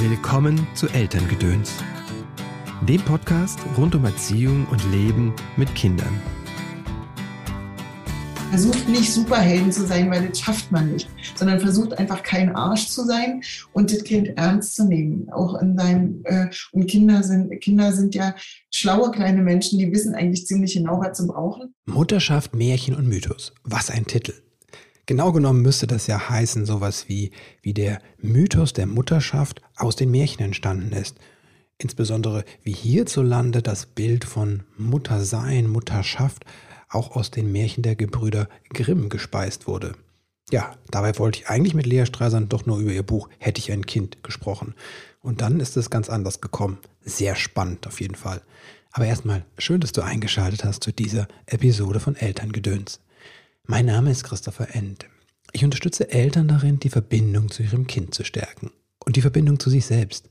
Willkommen zu Elterngedöns, dem Podcast rund um Erziehung und Leben mit Kindern. Versucht nicht Superhelden zu sein, weil das schafft man nicht, sondern versucht einfach kein Arsch zu sein und das Kind ernst zu nehmen. Auch in seinem, äh, und Kinder sind, Kinder sind ja schlaue kleine Menschen, die wissen eigentlich ziemlich genau, was sie brauchen. Mutterschaft, Märchen und Mythos. Was ein Titel. Genau genommen müsste das ja heißen, sowas wie, wie der Mythos der Mutterschaft aus den Märchen entstanden ist. Insbesondere wie hierzulande das Bild von Muttersein, Mutterschaft auch aus den Märchen der Gebrüder Grimm gespeist wurde. Ja, dabei wollte ich eigentlich mit Lea Streisand doch nur über ihr Buch Hätte ich ein Kind gesprochen. Und dann ist es ganz anders gekommen. Sehr spannend auf jeden Fall. Aber erstmal schön, dass du eingeschaltet hast zu dieser Episode von Elterngedöns. Mein Name ist Christopher End. Ich unterstütze Eltern darin, die Verbindung zu ihrem Kind zu stärken und die Verbindung zu sich selbst.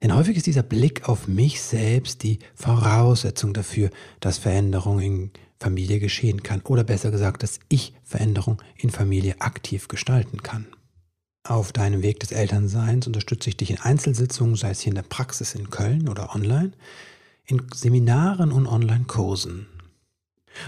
Denn häufig ist dieser Blick auf mich selbst die Voraussetzung dafür, dass Veränderung in Familie geschehen kann oder besser gesagt, dass ich Veränderung in Familie aktiv gestalten kann. Auf deinem Weg des Elternseins unterstütze ich dich in Einzelsitzungen, sei es hier in der Praxis in Köln oder online, in Seminaren und Online-Kursen.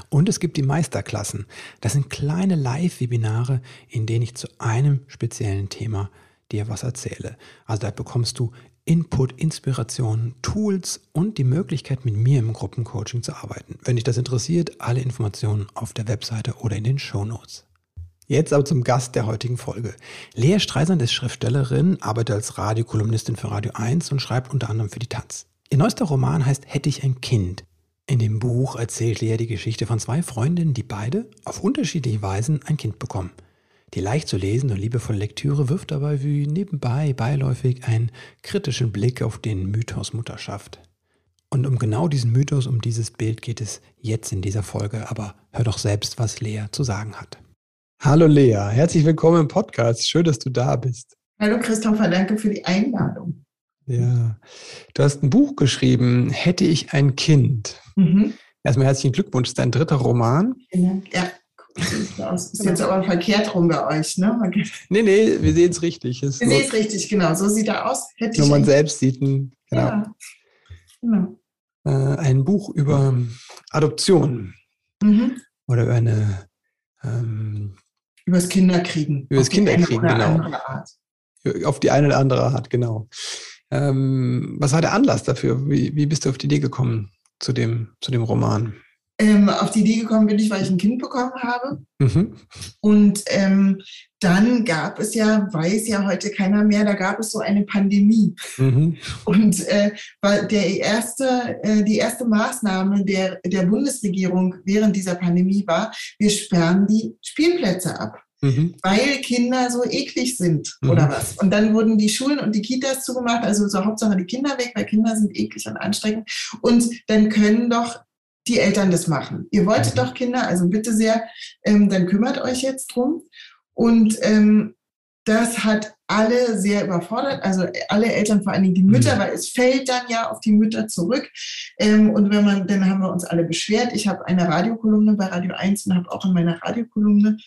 Und es gibt die Meisterklassen. Das sind kleine Live-Webinare, in denen ich zu einem speziellen Thema dir was erzähle. Also da bekommst du Input, Inspiration, Tools und die Möglichkeit, mit mir im Gruppencoaching zu arbeiten. Wenn dich das interessiert, alle Informationen auf der Webseite oder in den Show Notes. Jetzt aber zum Gast der heutigen Folge. Lea Streisand ist Schriftstellerin, arbeitet als Radiokolumnistin für Radio 1 und schreibt unter anderem für die Taz. Ihr neuester Roman heißt Hätte ich ein Kind. In dem Buch erzählt Lea die Geschichte von zwei Freundinnen, die beide auf unterschiedliche Weisen ein Kind bekommen. Die leicht zu lesende und liebevolle Lektüre wirft dabei wie nebenbei beiläufig einen kritischen Blick auf den Mythos Mutterschaft. Und um genau diesen Mythos, um dieses Bild geht es jetzt in dieser Folge, aber hör doch selbst, was Lea zu sagen hat. Hallo Lea, herzlich willkommen im Podcast. Schön, dass du da bist. Hallo Christopher, danke für die Einladung. Ja, du hast ein Buch geschrieben, Hätte ich ein Kind. Mhm. Erstmal herzlichen Glückwunsch, das ist dein dritter Roman. Ja, das ist jetzt aber verkehrt rum bei euch, ne? Nee, nee, wir sehen es richtig. wir sehen es richtig, genau. So sieht er aus. Hätte nur man selbst sieht ihn, genau. Ja, genau. Äh, ein Buch über Adoption. Mhm. Oder über eine ähm, über das Kinderkriegen. Über das Kinderkriegen, genau. Auf die eine oder andere Art, genau. Ähm, was war der Anlass dafür? Wie, wie bist du auf die Idee gekommen zu dem, zu dem Roman? Ähm, auf die Idee gekommen bin ich, weil ich ein Kind bekommen habe. Mhm. Und ähm, dann gab es ja, weiß ja heute keiner mehr, da gab es so eine Pandemie. Mhm. Und äh, der erste, äh, die erste Maßnahme der, der Bundesregierung während dieser Pandemie war, wir sperren die Spielplätze ab mhm. weil Kinder so eklig sind mhm. oder was. Und dann wurden die Schulen und die Kitas zugemacht, also so Hauptsache die Kinder weg, weil Kinder sind eklig und anstrengend. Und dann können doch die Eltern das machen. Ihr wolltet mhm. doch Kinder, also bitte sehr, ähm, dann kümmert euch jetzt drum. Und ähm, das hat alle sehr überfordert, also alle Eltern, vor allen Dingen die Mütter, mhm. weil es fällt dann ja auf die Mütter zurück. Ähm, und wenn man, dann haben wir uns alle beschwert. Ich habe eine Radiokolumne bei Radio 1 und habe auch in meiner Radiokolumne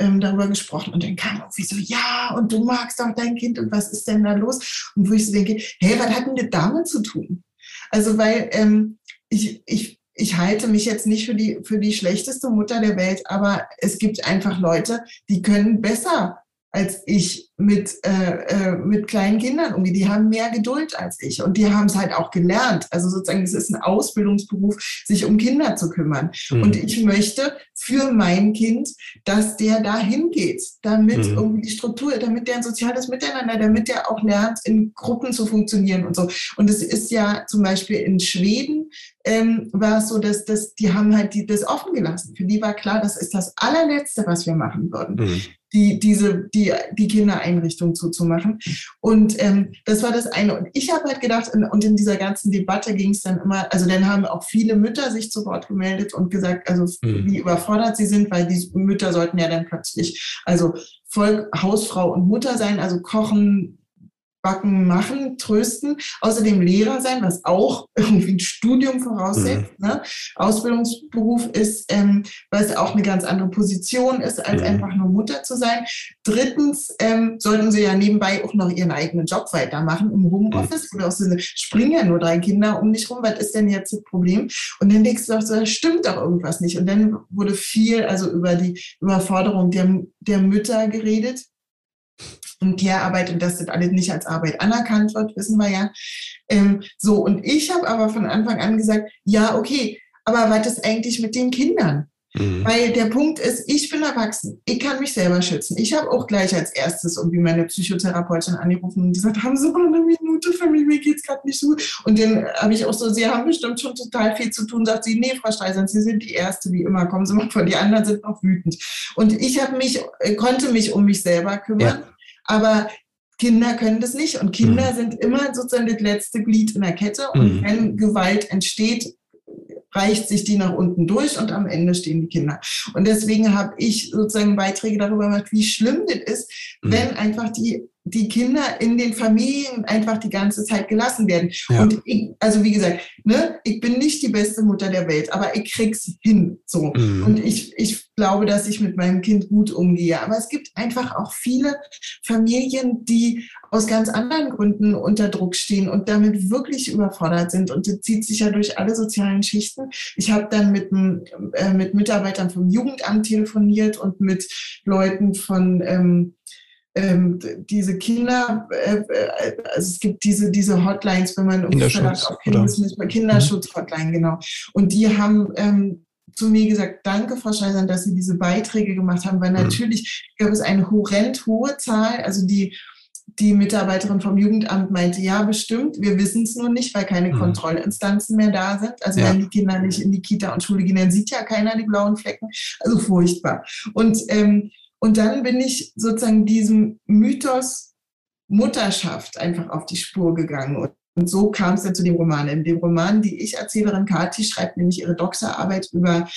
ähm, darüber gesprochen und dann kam irgendwie so, ja, und du magst doch dein Kind und was ist denn da los? Und wo ich so denke, hey, was hat denn das damit zu tun? Also, weil ähm, ich, ich, ich halte mich jetzt nicht für die, für die schlechteste Mutter der Welt, aber es gibt einfach Leute, die können besser als ich mit, äh, äh, mit kleinen Kindern umgehe. Die haben mehr Geduld als ich und die haben es halt auch gelernt. Also sozusagen, es ist ein Ausbildungsberuf, sich um Kinder zu kümmern. Mhm. Und ich möchte für mein Kind, dass der dahin geht, damit mhm. irgendwie die Struktur, damit der ein soziales Miteinander, damit der auch lernt, in Gruppen zu funktionieren und so. Und es ist ja zum Beispiel in Schweden ähm, war es so, dass, dass die haben halt die, das offen gelassen. Für die war klar, das ist das allerletzte, was wir machen würden. Mhm die, diese, die, die Kindereinrichtung zuzumachen. Und ähm, das war das eine. Und ich habe halt gedacht, und in dieser ganzen Debatte ging es dann immer, also dann haben auch viele Mütter sich zu Wort gemeldet und gesagt, also mhm. wie überfordert sie sind, weil die Mütter sollten ja dann plötzlich, also voll Hausfrau und Mutter sein, also kochen, Backen machen, trösten, außerdem Lehrer sein, was auch irgendwie ein Studium voraussetzt. Mhm. Ne? Ausbildungsberuf ist, ähm, weil es auch eine ganz andere Position ist, als mhm. einfach nur Mutter zu sein. Drittens ähm, sollten sie ja nebenbei auch noch ihren eigenen Job weitermachen im Homeoffice, mhm. oder auch so springen ja nur drei Kinder um dich rum, was ist denn jetzt das Problem? Und dann denkst du auch so, da stimmt doch irgendwas nicht. Und dann wurde viel also über die Überforderung der, der Mütter geredet und Care-Arbeit und das sind alle nicht als Arbeit anerkannt wird, wissen wir ja. Ähm, so, und ich habe aber von Anfang an gesagt, ja, okay, aber was ist eigentlich mit den Kindern? Mhm. Weil der Punkt ist, ich bin erwachsen, ich kann mich selber schützen. Ich habe auch gleich als erstes irgendwie meine Psychotherapeutin angerufen und gesagt, haben Sie mal eine Minute für mich, mir geht's gerade nicht so. Und dann habe ich auch so, Sie haben bestimmt schon total viel zu tun. Sagt sie, nee, Frau Streisand, Sie sind die Erste, wie immer, kommen Sie mal vor, die anderen sind noch wütend. Und ich habe mich, äh, konnte mich um mich selber kümmern. Ja. Aber Kinder können das nicht und Kinder mhm. sind immer sozusagen das letzte Glied in der Kette und mhm. wenn Gewalt entsteht, reicht sich die nach unten durch und am Ende stehen die Kinder. Und deswegen habe ich sozusagen Beiträge darüber gemacht, wie schlimm das ist, mhm. wenn einfach die die Kinder in den Familien einfach die ganze Zeit gelassen werden. Ja. Und ich, also wie gesagt, ne, ich bin nicht die beste Mutter der Welt, aber ich krieg's hin. So. Mhm. Und ich, ich glaube, dass ich mit meinem Kind gut umgehe. Aber es gibt einfach auch viele Familien, die aus ganz anderen Gründen unter Druck stehen und damit wirklich überfordert sind. Und das zieht sich ja durch alle sozialen Schichten. Ich habe dann mit, äh, mit Mitarbeitern vom Jugendamt telefoniert und mit Leuten von ähm, ähm, diese Kinder, äh, äh, also es gibt diese, diese Hotlines, wenn man Kinderschutz, auf Kinderschutz, Kinderschutz-Hotline, genau. Und die haben ähm, zu mir gesagt, danke, Frau Scheißern, dass Sie diese Beiträge gemacht haben, weil mhm. natürlich gab es eine horrend hohe Zahl, also die die Mitarbeiterin vom Jugendamt meinte, ja, bestimmt, wir wissen es nur nicht, weil keine mhm. Kontrollinstanzen mehr da sind. Also ja. wenn die Kinder nicht in die Kita und Schule gehen, dann sieht ja keiner die blauen Flecken. Also furchtbar. Und ähm, und dann bin ich sozusagen diesem Mythos Mutterschaft einfach auf die Spur gegangen. Und, und so kam es dann zu dem Roman. In dem Roman, die Ich-Erzählerin Kathi schreibt nämlich ihre Doktorarbeit über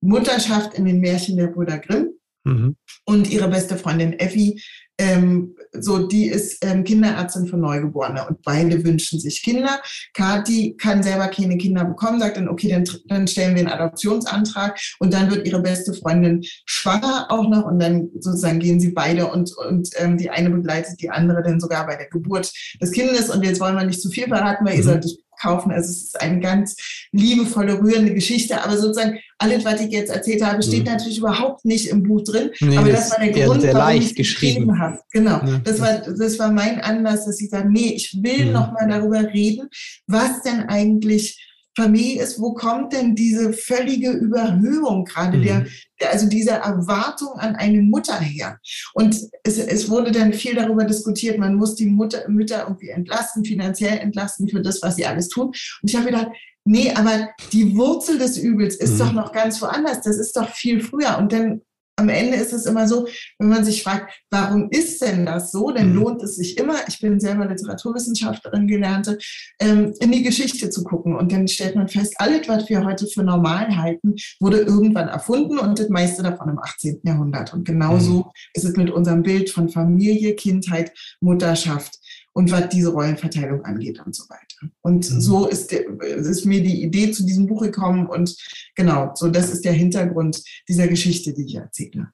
Mutterschaft in den Märchen der Brüder Grimm. Mhm. Und ihre beste Freundin Effi ähm, so, die ist ähm, Kinderärztin für Neugeborene und beide wünschen sich Kinder. Kathi kann selber keine Kinder bekommen, sagt dann, okay, dann, dann stellen wir einen Adoptionsantrag und dann wird ihre beste Freundin schwanger auch noch und dann sozusagen gehen sie beide und, und ähm, die eine begleitet die andere dann sogar bei der Geburt des Kindes und jetzt wollen wir nicht zu viel verraten, weil mhm. ihr sollt kaufen. Also es ist eine ganz liebevolle, rührende Geschichte. Aber sozusagen alles, was ich jetzt erzählt habe, steht mhm. natürlich überhaupt nicht im Buch drin. Nee, aber das, war der Grund, sehr warum ich es geschrieben habe. Genau. Ja. Das war, das war mein Anlass, dass ich sage, nee, ich will mhm. noch mal darüber reden, was denn eigentlich Familie ist, wo kommt denn diese völlige Überhöhung gerade mhm. der, der, also diese Erwartung an eine Mutter her? Und es, es wurde dann viel darüber diskutiert, man muss die Mutter, Mütter irgendwie entlasten, finanziell entlasten für das, was sie alles tun. Und ich habe gedacht, nee, aber die Wurzel des Übels ist mhm. doch noch ganz woanders. Das ist doch viel früher. Und dann am Ende ist es immer so, wenn man sich fragt, warum ist denn das so, dann mhm. lohnt es sich immer, ich bin selber Literaturwissenschaftlerin gelernte, ähm, in die Geschichte zu gucken. Und dann stellt man fest, alles, was wir heute für normal halten, wurde irgendwann erfunden und das meiste davon im 18. Jahrhundert. Und genauso mhm. ist es mit unserem Bild von Familie, Kindheit, Mutterschaft und was diese Rollenverteilung angeht und so weiter. Und mhm. so ist, ist, mir die Idee zu diesem Buch gekommen und genau, so das ist der Hintergrund dieser Geschichte, die ich erzähle.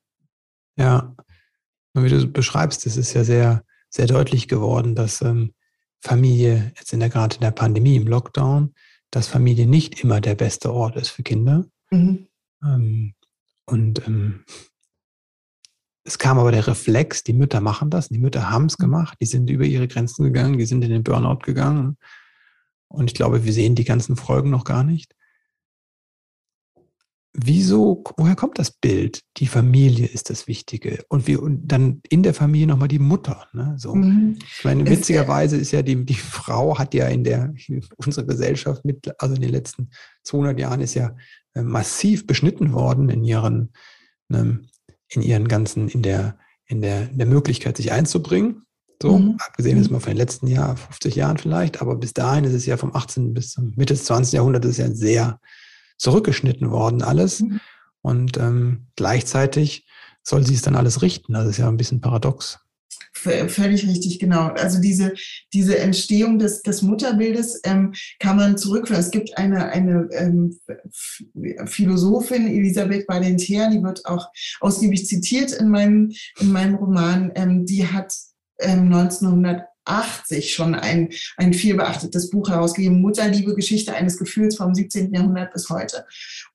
Ja, und wie du beschreibst, es ist ja sehr, sehr deutlich geworden, dass ähm, Familie jetzt in der gerade in der Pandemie, im Lockdown, dass Familie nicht immer der beste Ort ist für Kinder. Mhm. Ähm, und ähm, es kam aber der Reflex, die Mütter machen das, die Mütter haben es mhm. gemacht, die sind über ihre Grenzen gegangen, die sind in den Burnout gegangen. Und ich glaube, wir sehen die ganzen Folgen noch gar nicht. Wieso, woher kommt das Bild? Die Familie ist das Wichtige. Und, wir, und dann in der Familie nochmal die Mutter. Ne? So. Mhm. Ich meine, witzigerweise ist ja die, die Frau hat ja in der, unserer Gesellschaft mit, also in den letzten 200 Jahren ist ja äh, massiv beschnitten worden in ihren, ne, in ihren ganzen, in der, in der, in der Möglichkeit, sich einzubringen. So, mhm. abgesehen ist mhm. mal von den letzten Jahren, 50 Jahren vielleicht, aber bis dahin ist es ja vom 18. bis zum Mitte des 20. Jahrhunderts ist ja sehr zurückgeschnitten worden, alles. Mhm. Und ähm, gleichzeitig soll sie es dann alles richten. Das ist ja ein bisschen paradox. Völlig richtig, genau. Also diese, diese Entstehung des, des Mutterbildes ähm, kann man zurückführen. Es gibt eine, eine ähm, Philosophin, Elisabeth Badinter, die wird auch ausgiebig zitiert in meinem, in meinem Roman, ähm, die hat ähm, 1980 schon ein, ein viel beachtetes Buch herausgegeben, Mutterliebe, Geschichte eines Gefühls vom 17. Jahrhundert bis heute.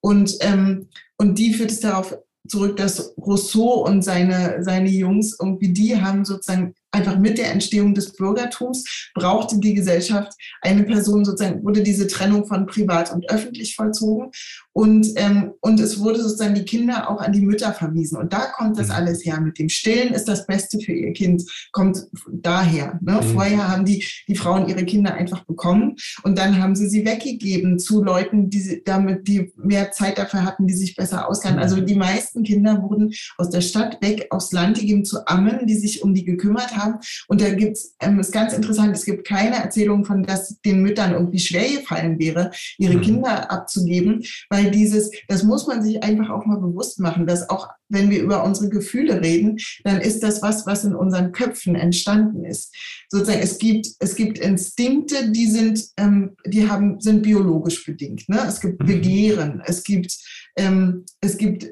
Und, ähm, und die führt es darauf zurück, dass Rousseau und seine, seine Jungs irgendwie, die haben sozusagen einfach mit der Entstehung des Bürgertums brauchte die Gesellschaft eine Person sozusagen, wurde diese Trennung von privat und öffentlich vollzogen und, ähm, und es wurde sozusagen die Kinder auch an die Mütter verwiesen. Und da kommt das mhm. alles her. Mit dem Stillen ist das Beste für ihr Kind, kommt daher. Ne? Mhm. Vorher haben die, die Frauen ihre Kinder einfach bekommen und dann haben sie sie weggegeben zu Leuten, die damit, die mehr Zeit dafür hatten, die sich besser auskennen. Also mhm. die meisten Kinder wurden aus der Stadt weg aufs Land gegeben zu Ammen, die sich um die gekümmert haben haben. Und da gibt es, ähm, ist ganz interessant, es gibt keine Erzählung von, dass den Müttern irgendwie schwer gefallen wäre, ihre mhm. Kinder abzugeben, weil dieses, das muss man sich einfach auch mal bewusst machen, dass auch wenn wir über unsere Gefühle reden, dann ist das was, was in unseren Köpfen entstanden ist. Sozusagen, es gibt, es gibt Instinkte, die sind, ähm, die haben, sind biologisch bedingt. Ne? Es gibt mhm. Begehren, es gibt, ähm, es gibt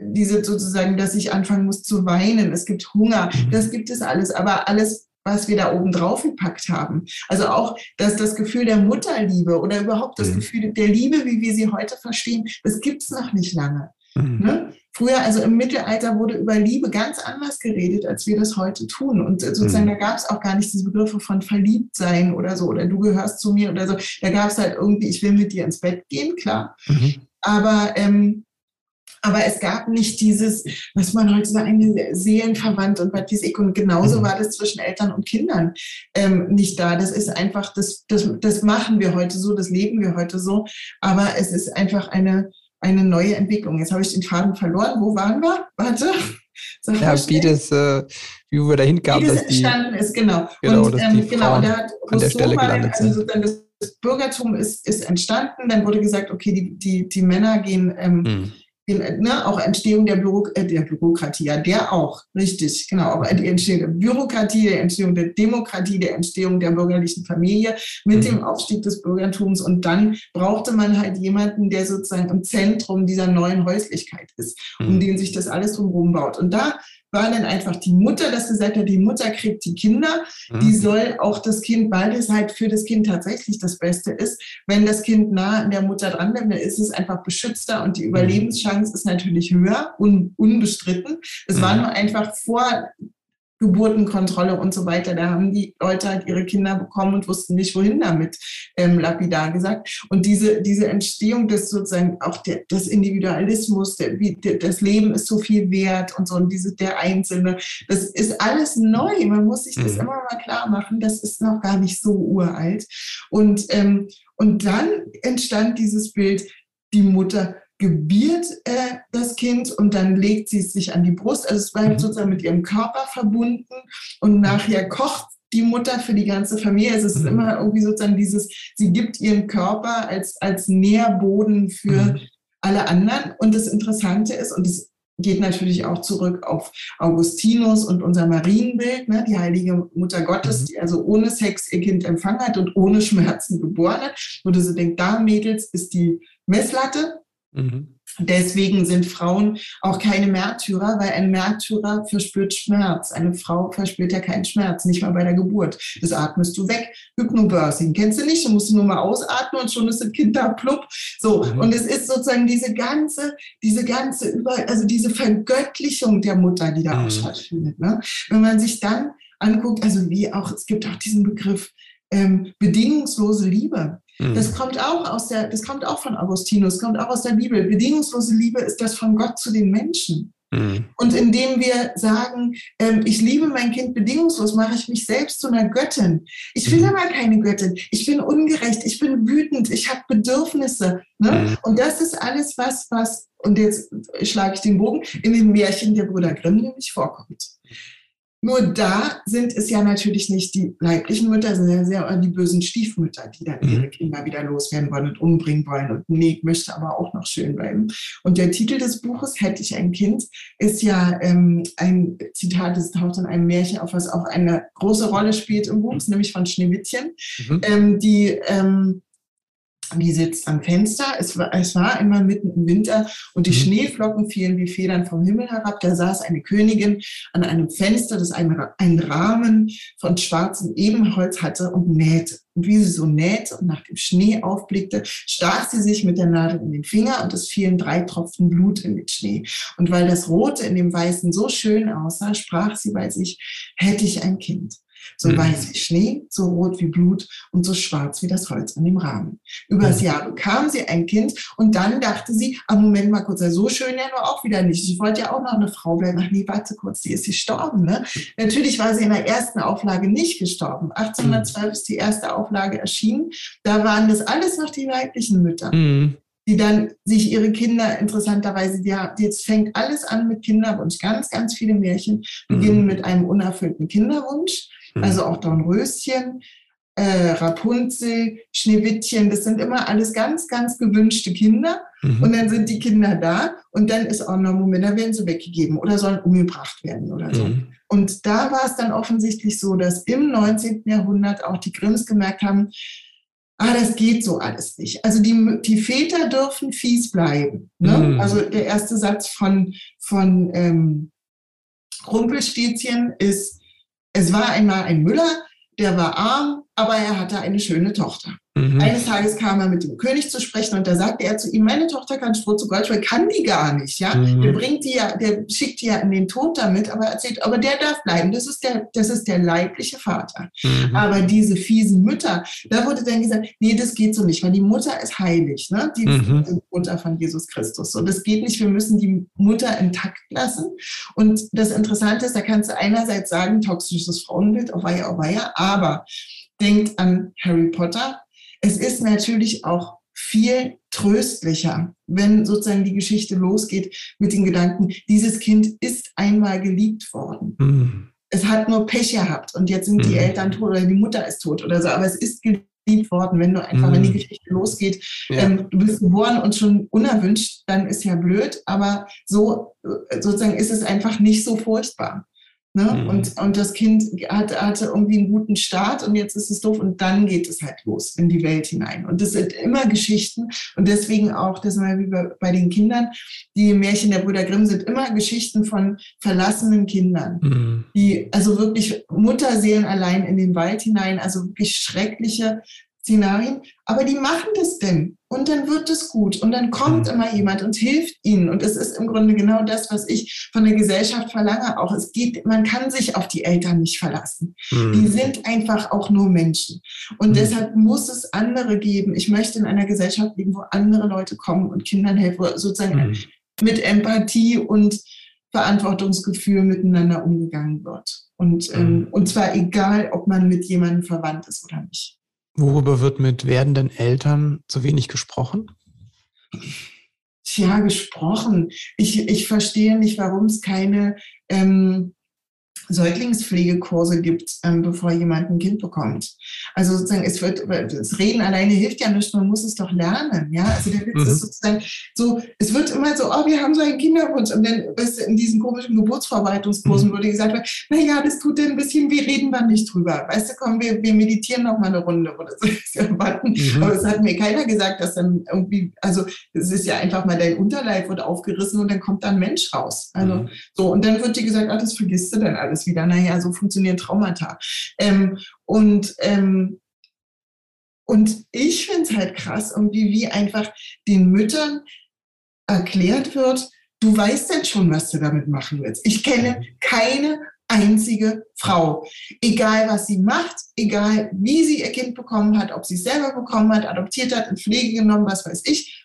diese sozusagen, dass ich anfangen muss zu weinen, es gibt Hunger, mhm. das gibt es alles, aber alles, was wir da oben drauf gepackt haben. Also auch, dass das Gefühl der Mutterliebe oder überhaupt das mhm. Gefühl der Liebe, wie wir sie heute verstehen, das gibt es noch nicht lange. Mhm. Ne? Früher, also im Mittelalter, wurde über Liebe ganz anders geredet, als wir das heute tun. Und sozusagen, mhm. da gab es auch gar nicht diese Begriffe von Verliebtsein oder so, oder du gehörst zu mir oder so. Da gab es halt irgendwie, ich will mit dir ins Bett gehen, klar. Mhm. Aber ähm, aber es gab nicht dieses, was man heute sagt, eine Seelenverwandt und was ich. Und genauso mhm. war das zwischen Eltern und Kindern ähm, nicht da. Das ist einfach, das, das, das machen wir heute so, das leben wir heute so. Aber es ist einfach eine, eine neue Entwicklung. Jetzt habe ich den Faden verloren. Wo waren wir? Warte. Sag ja, wie das, äh, wie wir dahin kamen, dass die entstanden ist, genau. Genau, und, ähm, genau, da hat an der Stelle gelandet also sind. das Bürgertum ist, ist entstanden. Dann wurde gesagt, okay, die, die, die Männer gehen ähm, hm ne, auch Entstehung der, Büro, äh, der Bürokratie, ja, der auch, richtig, genau, auch die Entstehung der Bürokratie, der Entstehung der Demokratie, der Entstehung der bürgerlichen Familie mit mhm. dem Aufstieg des Bürgertums und dann brauchte man halt jemanden, der sozusagen im Zentrum dieser neuen Häuslichkeit ist, um mhm. den sich das alles drumherum baut. Und da war dann einfach die Mutter, dass gesagt hat, die Mutter kriegt die Kinder, mhm. die soll auch das Kind, weil es halt für das Kind tatsächlich das Beste ist. Wenn das Kind nah an der Mutter dran bleibt, dann ist es einfach beschützter und die mhm. Überlebenschance ist natürlich höher, un, unbestritten. Es war mhm. nur einfach vor Geburtenkontrolle und so weiter. Da haben die Leute halt ihre Kinder bekommen und wussten nicht, wohin damit, ähm, lapidar gesagt. Und diese, diese Entstehung des sozusagen auch der, des Individualismus, der, der, das Leben ist so viel wert und so, und diese, der Einzelne, das ist alles neu. Man muss sich das mhm. immer mal klar machen. Das ist noch gar nicht so uralt. Und, ähm, und dann entstand dieses Bild, die Mutter gebiert äh, das Kind und dann legt sie es sich an die Brust. Also es bleibt mhm. sozusagen mit ihrem Körper verbunden und nachher kocht die Mutter für die ganze Familie. Also es ist mhm. immer irgendwie sozusagen dieses, sie gibt ihren Körper als, als Nährboden für mhm. alle anderen. Und das Interessante ist, und es geht natürlich auch zurück auf Augustinus und unser Marienbild, ne, die heilige Mutter Gottes, mhm. die also ohne Sex ihr Kind empfangen hat und ohne Schmerzen geboren hat, wo du so denkst, da Mädels ist die Messlatte Mhm. Deswegen sind Frauen auch keine Märtyrer, weil ein Märtyrer verspürt Schmerz. Eine Frau verspürt ja keinen Schmerz, nicht mal bei der Geburt. Das atmest du weg. Hypnobirthing kennst du nicht, du musst nur mal ausatmen und schon ist das Kind da plupp. So. Mhm. Und es ist sozusagen diese ganze, diese ganze über, also diese Vergöttlichung der Mutter, die da mhm. auch stattfindet. Ne? Wenn man sich dann anguckt, also wie auch, es gibt auch diesen Begriff ähm, bedingungslose Liebe. Das mhm. kommt auch aus der, das kommt auch von Augustinus, kommt auch aus der Bibel. Bedingungslose Liebe ist das von Gott zu den Menschen. Mhm. Und indem wir sagen, ähm, ich liebe mein Kind bedingungslos, mache ich mich selbst zu einer Göttin. Ich will mhm. aber keine Göttin. Ich bin ungerecht, ich bin wütend, ich habe Bedürfnisse. Ne? Mhm. Und das ist alles was, was, und jetzt schlage ich den Bogen, in den Märchen der Brüder Grimm nämlich vorkommt. Nur da sind es ja natürlich nicht die leiblichen Mütter, sondern sehr die bösen Stiefmütter, die dann ihre mhm. Kinder wieder loswerden wollen und umbringen wollen. Und nee, möchte aber auch noch schön bleiben. Und der Titel des Buches, Hätte ich ein Kind, ist ja ähm, ein Zitat, das taucht in einem Märchen auf, was auch eine große Rolle spielt im Buch, nämlich von Schneewittchen, mhm. ähm, die ähm, die sitzt am Fenster. Es war, es war einmal mitten im Winter und die mhm. Schneeflocken fielen wie Federn vom Himmel herab. Da saß eine Königin an einem Fenster, das einen, einen Rahmen von schwarzem Ebenholz hatte und nähte. Und wie sie so nähte und nach dem Schnee aufblickte, stach sie sich mit der Nadel in den Finger und es fielen drei Tropfen Blut in den Schnee. Und weil das Rote in dem Weißen so schön aussah, sprach sie bei sich, hätte ich ein Kind so mhm. weiß wie Schnee, so rot wie Blut und so schwarz wie das Holz an dem Rahmen. Übers mhm. Jahr bekam sie ein Kind und dann dachte sie, ah, Moment mal kurz, so schön ja nur auch wieder nicht. Ich wollte ja auch noch eine Frau bleiben. Ach nee, warte kurz, die ist gestorben. Ne? Natürlich war sie in der ersten Auflage nicht gestorben. 1812 mhm. ist die erste Auflage erschienen. Da waren das alles noch die weiblichen Mütter. Mhm die dann sich ihre Kinder interessanterweise, die, jetzt fängt alles an mit Kinderwunsch. Ganz, ganz viele Märchen beginnen mhm. mit einem unerfüllten Kinderwunsch. Mhm. Also auch Dornröschen, äh, Rapunzel, Schneewittchen, das sind immer alles ganz, ganz gewünschte Kinder. Mhm. Und dann sind die Kinder da und dann ist auch noch Moment, da werden sie weggegeben oder sollen umgebracht werden oder so. Mhm. Und da war es dann offensichtlich so, dass im 19. Jahrhundert auch die Grimms gemerkt haben, ah, das geht so alles nicht. Also die, die Väter dürfen fies bleiben. Ne? Mhm. Also der erste Satz von, von ähm, Rumpelstilzchen ist, es war einmal ein Müller, der war arm, aber er hatte eine schöne Tochter. Mhm. Eines Tages kam er mit dem König zu sprechen und da sagte er zu ihm, meine Tochter kann Stroh zu Gold, weil kann die gar nicht, ja. Mhm. Der bringt die ja, der schickt die ja in den Tod damit, aber erzählt, aber der darf bleiben. Das ist der, das ist der leibliche Vater. Mhm. Aber diese fiesen Mütter, da wurde dann gesagt, nee, das geht so nicht, weil die Mutter ist heilig, ne? Die mhm. Mutter von Jesus Christus. Und das geht nicht. Wir müssen die Mutter intakt lassen. Und das Interessante ist, da kannst du einerseits sagen, toxisches Frauenbild, oh weia, oh weia, aber denkt an Harry Potter, es ist natürlich auch viel tröstlicher, wenn sozusagen die Geschichte losgeht mit den Gedanken, dieses Kind ist einmal geliebt worden. Mhm. Es hat nur Pech gehabt und jetzt sind mhm. die Eltern tot oder die Mutter ist tot oder so, aber es ist geliebt worden. Wenn du einfach, mhm. wenn die mhm. Geschichte losgeht, ja. ähm, du bist geboren und schon unerwünscht, dann ist ja blöd, aber so äh, sozusagen ist es einfach nicht so furchtbar. Ne? Mhm. Und, und das Kind hat, hatte irgendwie einen guten Start und jetzt ist es doof und dann geht es halt los in die Welt hinein. Und das sind immer Geschichten und deswegen auch, das mal wie bei, bei den Kindern, die Märchen der Brüder Grimm sind immer Geschichten von verlassenen Kindern, mhm. die also wirklich Mutterseelen allein in den Wald hinein, also wirklich schreckliche Szenarien, aber die machen das denn und dann wird es gut und dann kommt mhm. immer jemand und hilft ihnen und es ist im Grunde genau das, was ich von der Gesellschaft verlange auch. Es geht, man kann sich auf die Eltern nicht verlassen. Mhm. Die sind einfach auch nur Menschen und mhm. deshalb muss es andere geben. Ich möchte in einer Gesellschaft leben, wo andere Leute kommen und Kindern helfen, wo sozusagen mhm. mit Empathie und Verantwortungsgefühl miteinander umgegangen wird. Und, ähm, mhm. und zwar egal, ob man mit jemandem verwandt ist oder nicht. Worüber wird mit werdenden Eltern zu wenig gesprochen? Tja, gesprochen. Ich, ich verstehe nicht, warum es keine ähm, Säuglingspflegekurse gibt, ähm, bevor jemand ein Kind bekommt. Also sozusagen, es wird, das Reden alleine hilft ja nicht, man muss es doch lernen. Ja, also der Witz mhm. ist sozusagen so, es wird immer so, oh, wir haben so einen Kinderwunsch. Und dann weißt du, in diesen komischen Geburtsverwaltungskursen mhm. wurde gesagt, na ja, das tut denn ein bisschen, wir reden da nicht drüber. Weißt du, komm, wir, wir meditieren noch mal eine Runde oder so. Mhm. Aber es hat mir keiner gesagt, dass dann irgendwie, also es ist ja einfach mal dein Unterleib wird aufgerissen und dann kommt da ein Mensch raus. Also mhm. so, und dann wird dir gesagt, ah, das vergisst du dann alles alles wieder. Naja, so funktionieren Traumata. Ähm, und, ähm, und ich finde es halt krass, irgendwie wie einfach den Müttern erklärt wird, du weißt jetzt schon, was du damit machen willst. Ich kenne keine einzige Frau. Egal, was sie macht, egal, wie sie ihr Kind bekommen hat, ob sie es selber bekommen hat, adoptiert hat, in Pflege genommen, was weiß ich,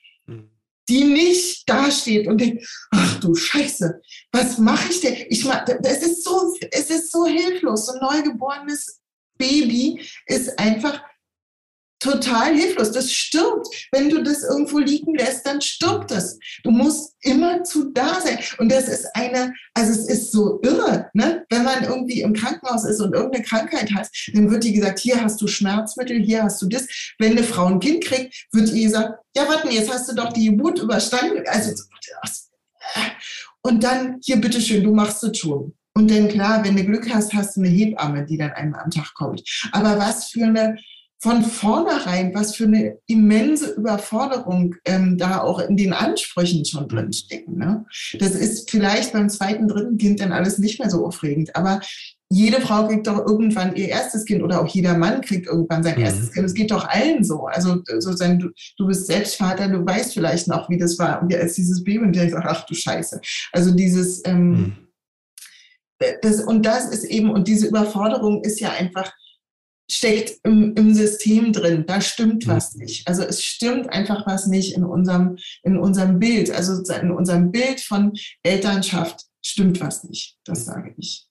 die nicht dasteht und denkt, ach du Scheiße, was mache ich denn? Ich mach, es ist so, es ist so hilflos. So ein neugeborenes Baby ist einfach total hilflos. Das stirbt. Wenn du das irgendwo liegen lässt, dann stirbt es. Du musst immer zu da sein. Und das ist eine, also es ist so irre, ne? Wenn man irgendwie im Krankenhaus ist und irgendeine Krankheit hat, dann wird dir gesagt, hier hast du Schmerzmittel, hier hast du das. Wenn eine Frau ein Kind kriegt, wird ihr gesagt, ja, warte, jetzt hast du doch die Geburt überstanden. Also, und dann, hier, bitteschön, du machst es schon. Und dann klar, wenn du Glück hast, hast du eine Hebamme, die dann einmal am Tag kommt. Aber was für eine, von vornherein, was für eine immense Überforderung ähm, da auch in den Ansprüchen schon mhm. drinstecken. Ne? Das ist vielleicht beim zweiten, dritten Kind dann alles nicht mehr so aufregend. Aber jede Frau kriegt doch irgendwann ihr erstes Kind oder auch jeder Mann kriegt irgendwann sein mhm. erstes Kind. Es geht doch allen so. Also sozusagen, du, du bist selbst Vater, du weißt vielleicht noch, wie das war. Und als dieses Baby und der sagt, ach du Scheiße. Also dieses, ähm, mhm. das, und das ist eben, und diese Überforderung ist ja einfach, steckt im, im System drin. Da stimmt was nicht. Also es stimmt einfach was nicht in unserem, in unserem Bild. Also in unserem Bild von Elternschaft stimmt was nicht. Das sage ich.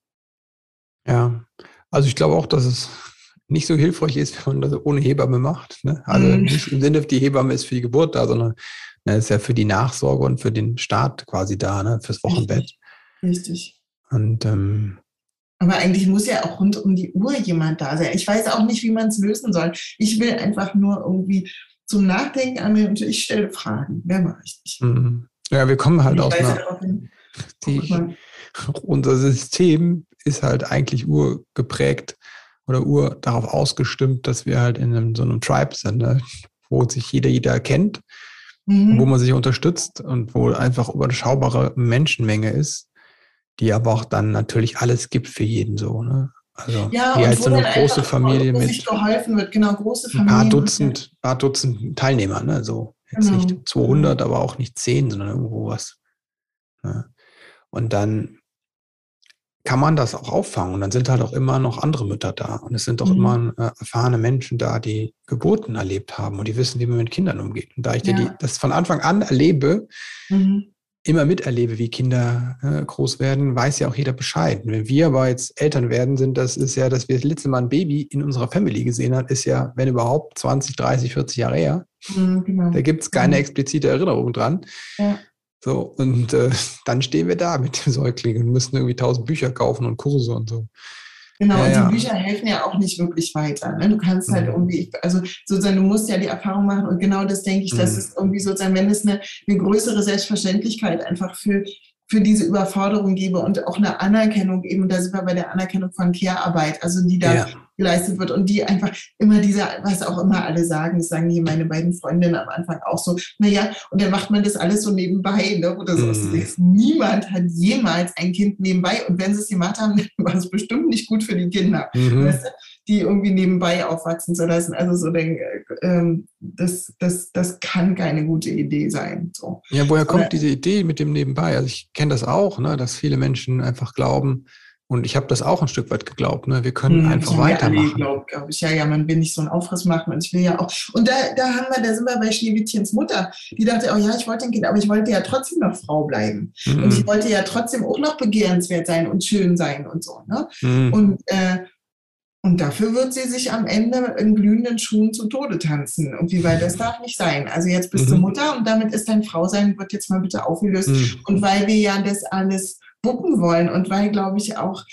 Ja, also ich glaube auch, dass es nicht so hilfreich ist, wenn man das ohne Hebamme macht. Ne? Also mhm. nicht im Sinne, die Hebamme ist für die Geburt da, sondern ne, ist ja für die Nachsorge und für den Start quasi da, ne? fürs Wochenbett. Richtig. Richtig. Und ähm, aber eigentlich muss ja auch rund um die Uhr jemand da sein. Ich weiß auch nicht, wie man es lösen soll. Ich will einfach nur irgendwie zum Nachdenken an mir und ich stelle Fragen. Mehr mache ich nicht. Mhm. Ja, wir kommen halt aus einer. Die, unser System ist halt eigentlich urgeprägt oder ur darauf ausgestimmt, dass wir halt in einem, so einem Tribe sind, ne? wo sich jeder jeder kennt, mhm. wo man sich unterstützt und wo einfach überschaubare Menschenmenge ist die aber auch dann natürlich alles gibt für jeden so. Ne? Also ja, wie halt so eine große Familie mit geholfen wird, genau, große Familie. Ein paar Dutzend, paar Dutzend Teilnehmer, ne? So jetzt genau. nicht 200, aber auch nicht 10, sondern irgendwo was. Ne? Und dann kann man das auch auffangen. Und dann sind halt auch immer noch andere Mütter da. Und es sind auch mhm. immer äh, erfahrene Menschen da, die Geburten erlebt haben und die wissen, wie man mit Kindern umgeht. Und da ich ja. die, das von Anfang an erlebe, mhm immer miterlebe, wie Kinder äh, groß werden, weiß ja auch jeder Bescheid. Wenn wir aber jetzt Eltern werden, sind das ist ja, dass wir das letzte Mal ein Baby in unserer Family gesehen haben, ist ja, wenn überhaupt, 20, 30, 40 Jahre her. Mhm, genau. Da gibt es keine mhm. explizite Erinnerung dran. Ja. So, und äh, dann stehen wir da mit dem Säugling und müssen irgendwie tausend Bücher kaufen und Kurse und so. Genau, ja, und die. Bücher helfen ja auch nicht wirklich weiter. Ne? Du kannst halt mhm. irgendwie, also sozusagen, du musst ja die Erfahrung machen und genau das denke ich, mhm. das ist irgendwie sozusagen, wenn es eine, eine größere Selbstverständlichkeit einfach für für diese Überforderung gebe und auch eine Anerkennung eben, da sind wir bei der Anerkennung von Care-Arbeit, also die da ja. Geleistet wird und die einfach immer dieser, was auch immer alle sagen, das sagen hier meine beiden Freundinnen am Anfang auch so, naja, und dann macht man das alles so nebenbei, ne, oder so. Mhm. Niemand hat jemals ein Kind nebenbei und wenn sie es gemacht haben, war es bestimmt nicht gut für die Kinder. Mhm. Weißt du? die irgendwie nebenbei aufwachsen zu lassen. Also so denke, ähm, das, das, das kann keine gute Idee sein. So. Ja, woher kommt Oder, diese Idee mit dem nebenbei? Also ich kenne das auch, ne, dass viele Menschen einfach glauben, und ich habe das auch ein Stück weit geglaubt. Ne? Wir können hm, einfach weitermachen. Glaube glaub ich. Ja, ja, man will nicht so einen Aufriss machen. Und ich will ja auch. Und da, da haben wir, da sind wir bei Schneewittchens Mutter. Die dachte, oh ja, ich wollte ein Kind, aber ich wollte ja trotzdem noch Frau bleiben. Mhm. Und ich wollte ja trotzdem auch noch begehrenswert sein und schön sein und so. Ne? Mhm. Und äh, und dafür wird sie sich am Ende in glühenden Schuhen zu Tode tanzen. Und wie weit das darf nicht sein. Also jetzt bist mhm. du Mutter und damit ist dein Frausein, wird jetzt mal bitte aufgelöst. Mhm. Und weil wir ja das alles bucken wollen und weil, glaube ich, auch,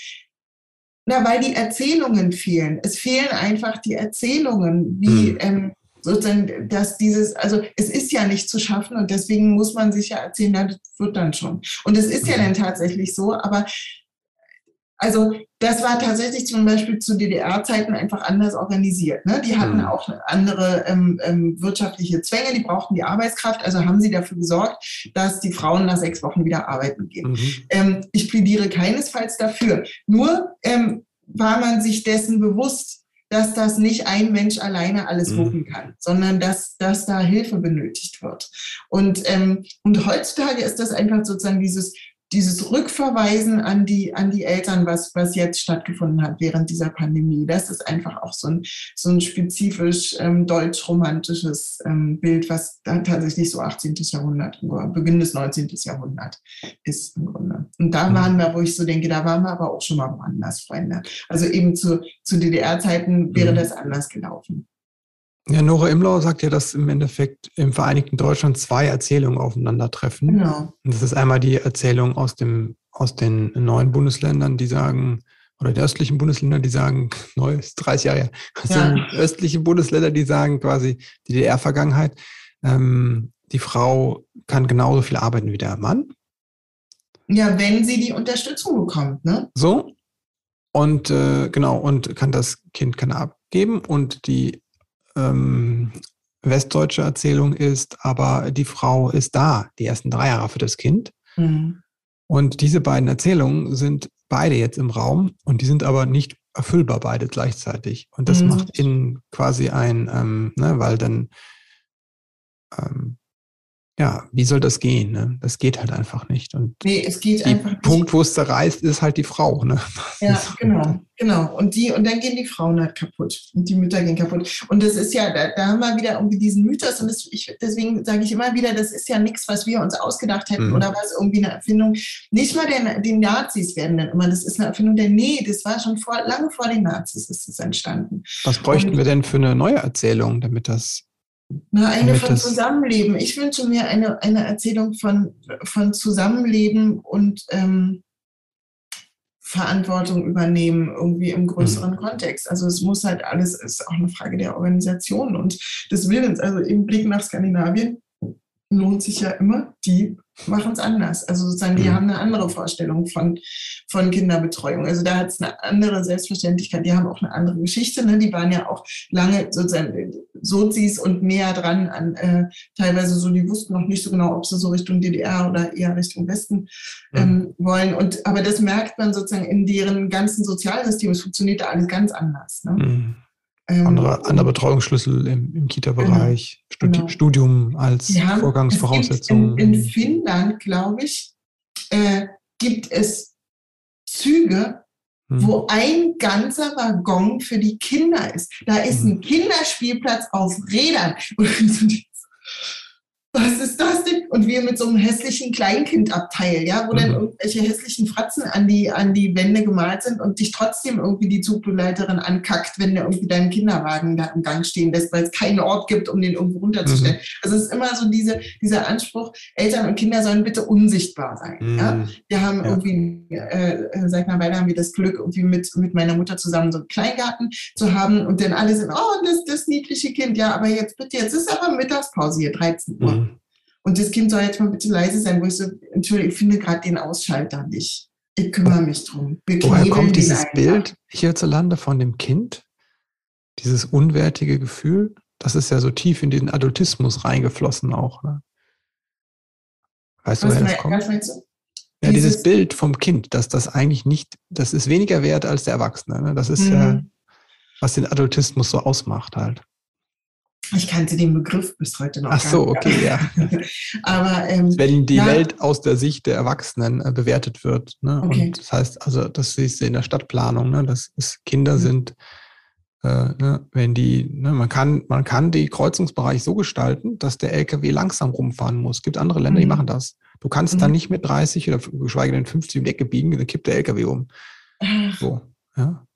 na, weil die Erzählungen fehlen. Es fehlen einfach die Erzählungen, wie, mhm. ähm, sozusagen, dass dieses, also es ist ja nicht zu schaffen und deswegen muss man sich ja erzählen, na, das wird dann schon. Und es ist ja mhm. dann tatsächlich so, aber also das war tatsächlich zum Beispiel zu DDR-Zeiten einfach anders organisiert. Ne? Die hatten mhm. auch andere ähm, ähm, wirtschaftliche Zwänge, die brauchten die Arbeitskraft, also haben sie dafür gesorgt, dass die Frauen nach sechs Wochen wieder arbeiten gehen. Mhm. Ähm, ich plädiere keinesfalls dafür. Nur ähm, war man sich dessen bewusst, dass das nicht ein Mensch alleine alles mhm. wuppen kann, sondern dass, dass da Hilfe benötigt wird. Und, ähm, und heutzutage ist das einfach sozusagen dieses dieses Rückverweisen an die, an die Eltern, was, was jetzt stattgefunden hat während dieser Pandemie, das ist einfach auch so ein, so ein spezifisch ähm, deutsch-romantisches ähm, Bild, was dann tatsächlich so 18. Jahrhundert, Beginn des 19. Jahrhundert ist im Grunde. Und da mhm. waren wir, wo ich so denke, da waren wir aber auch schon mal woanders, Freunde. Also eben zu, zu DDR-Zeiten wäre mhm. das anders gelaufen. Ja, Nora Imlau sagt ja, dass im Endeffekt im Vereinigten Deutschland zwei Erzählungen aufeinandertreffen. Genau. Und das ist einmal die Erzählung aus, dem, aus den neuen Bundesländern, die sagen, oder die östlichen Bundesländer, die sagen, neu ist 30 Jahre her, das ja. östliche Bundesländer, die sagen quasi die DDR-Vergangenheit, ähm, die Frau kann genauso viel arbeiten wie der Mann. Ja, wenn sie die Unterstützung bekommt, ne? So. Und äh, genau, und kann das Kind kann abgeben und die ähm, westdeutsche Erzählung ist, aber die Frau ist da, die ersten drei Jahre für das Kind. Mhm. Und diese beiden Erzählungen sind beide jetzt im Raum und die sind aber nicht erfüllbar beide gleichzeitig. Und das mhm. macht ihnen quasi ein, ähm, ne, weil dann ähm, ja, wie soll das gehen? Ne? Das geht halt einfach nicht. Und nee, es geht einfach nicht. Punkt, wo es zerreißt, ist halt die Frau. Ne? Ja, genau, genau. Und die, und dann gehen die Frauen halt kaputt. Und die Mütter gehen kaputt. Und das ist ja, da, da haben wir wieder irgendwie diesen Mythos. Und das, ich, deswegen sage ich immer wieder, das ist ja nichts, was wir uns ausgedacht hätten mhm. oder was irgendwie eine Erfindung. Nicht mal der, die Nazis werden dann immer, das ist eine Erfindung der, nee, das war schon vor, lange vor den Nazis ist es entstanden. Was bräuchten und, wir denn für eine neue Erzählung, damit das na, eine von Zusammenleben. Ich wünsche mir eine, eine Erzählung von, von Zusammenleben und ähm, Verantwortung übernehmen, irgendwie im größeren mhm. Kontext. Also es muss halt alles, ist auch eine Frage der Organisation und des Willens. Also im Blick nach Skandinavien lohnt sich ja immer, die machen es anders. Also sozusagen, die mhm. haben eine andere Vorstellung von, von Kinderbetreuung. Also da hat es eine andere Selbstverständlichkeit. Die haben auch eine andere Geschichte. Ne? Die waren ja auch lange sozusagen Sozis und näher dran an äh, teilweise so, die wussten noch nicht so genau, ob sie so Richtung DDR oder eher Richtung Westen mhm. ähm, wollen. Und aber das merkt man sozusagen in deren ganzen Sozialsystem. Es funktioniert da alles ganz anders. Ne? Mhm. Ähm, andere, anderer Betreuungsschlüssel im, im Kita-Bereich, genau, Studi genau. Studium als ja, Vorgangsvoraussetzung. In, in, Finnland, glaube ich, äh, gibt es Züge, hm. wo ein ganzer Waggon für die Kinder ist. Da ist hm. ein Kinderspielplatz auf Rädern. was ist das denn? Und wir mit so einem hässlichen Kleinkindabteil, ja, wo mhm. dann irgendwelche hässlichen Fratzen an die, an die Wände gemalt sind und dich trotzdem irgendwie die Zugbegleiterin ankackt, wenn der irgendwie deinen Kinderwagen da im Gang stehen lässt, weil es keinen Ort gibt, um den irgendwo runterzustellen. Mhm. Also es ist immer so diese, dieser Anspruch, Eltern und Kinder sollen bitte unsichtbar sein. Mhm. Ja? Wir haben ja. irgendwie, äh, seit einer Weile haben wir das Glück, irgendwie mit, mit meiner Mutter zusammen so einen Kleingarten zu haben und dann alle sind, oh, das, das niedliche Kind, ja, aber jetzt bitte, jetzt ist aber Mittagspause hier, 13 Uhr. Und das Kind soll jetzt mal bitte leise sein, wo ich so, Entschuldigung, ich finde gerade den Ausschalter nicht. Ich kümmere mich drum. Wir Woher kommt dieses Bild hierzulande von dem Kind? Dieses unwertige Gefühl? Das ist ja so tief in den Adultismus reingeflossen auch. Ne? Weißt was du, woher das kommt? Was du? Ja, dieses, dieses, Bild vom Kind, dass das eigentlich nicht, das ist weniger wert als der Erwachsene. Ne? Das ist mhm. ja, was den Adultismus so ausmacht halt. Ich kannte den Begriff bis heute noch. Ach so, okay, ja. Aber ähm, wenn die ja, Welt aus der Sicht der Erwachsenen äh, bewertet wird, ne? Okay. Und das heißt, also das siehst du in der Stadtplanung, ne? dass es Kinder mhm. sind, äh, ne? wenn die, ne? man kann, man kann die Kreuzungsbereich so gestalten, dass der LKW langsam rumfahren muss. Es gibt andere Länder, mhm. die machen das. Du kannst mhm. dann nicht mit 30 oder geschweige denn 50 um die Ecke biegen, dann kippt der LKW um. Ach. So, ja.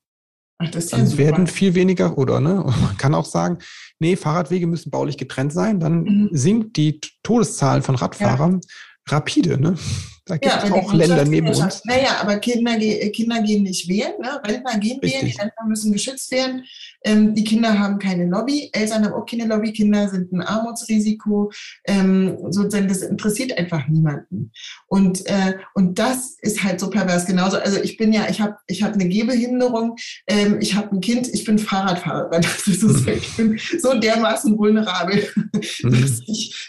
Ach, das ist ja dann super. werden viel weniger, oder ne? Man kann auch sagen, nee, Fahrradwege müssen baulich getrennt sein, dann mhm. sinkt die Todeszahl von Radfahrern ja. rapide, ne? Da gibt es ja, auch Länder neben uns. Naja, aber Kinder, Kinder gehen nicht wählen, ne? Rentner gehen Richtig. wählen, die Rentner müssen geschützt werden. Ähm, die Kinder haben keine Lobby, Eltern haben auch keine Lobby, Kinder sind ein Armutsrisiko. Ähm, sozusagen, das interessiert einfach niemanden. Und, äh, und das ist halt so pervers. Genauso, also ich bin ja, ich habe ich hab eine Gehbehinderung, ähm, ich habe ein Kind, ich bin Fahrradfahrerin. Ist, ich bin so dermaßen vulnerabel. Mhm.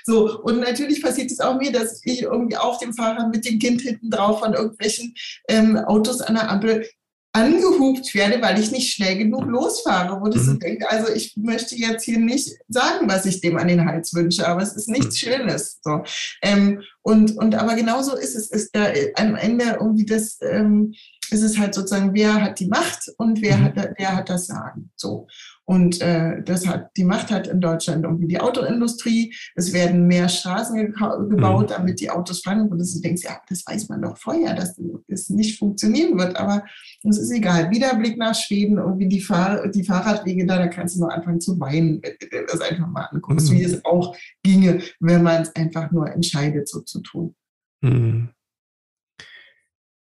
so, und natürlich passiert es auch mir, dass ich irgendwie auf dem Fahrrad mit dem Kind hinten drauf von irgendwelchen ähm, Autos an der Ampel angehupt werde, weil ich nicht schnell genug losfahre, wo das mhm. denke, also ich möchte jetzt hier nicht sagen, was ich dem an den Hals wünsche, aber es ist nichts mhm. Schönes. So. Ähm, und, und aber genauso ist es, ist da am Ende irgendwie das, ähm, ist es halt sozusagen, wer hat die Macht und wer mhm. hat, wer hat das Sagen. So. Und äh, das hat, die Macht hat in Deutschland irgendwie die Autoindustrie. Es werden mehr Straßen gebaut, mhm. damit die Autos fahren. Und du denkst, ja, das weiß man doch vorher, dass es nicht funktionieren wird. Aber es ist egal. Wieder Blick nach Schweden, irgendwie die, Fahr die Fahrradwege da, da kannst du nur anfangen zu weinen, wenn du das einfach mal anguckst, mhm. wie es auch ginge, wenn man es einfach nur entscheidet, so zu tun. Mhm.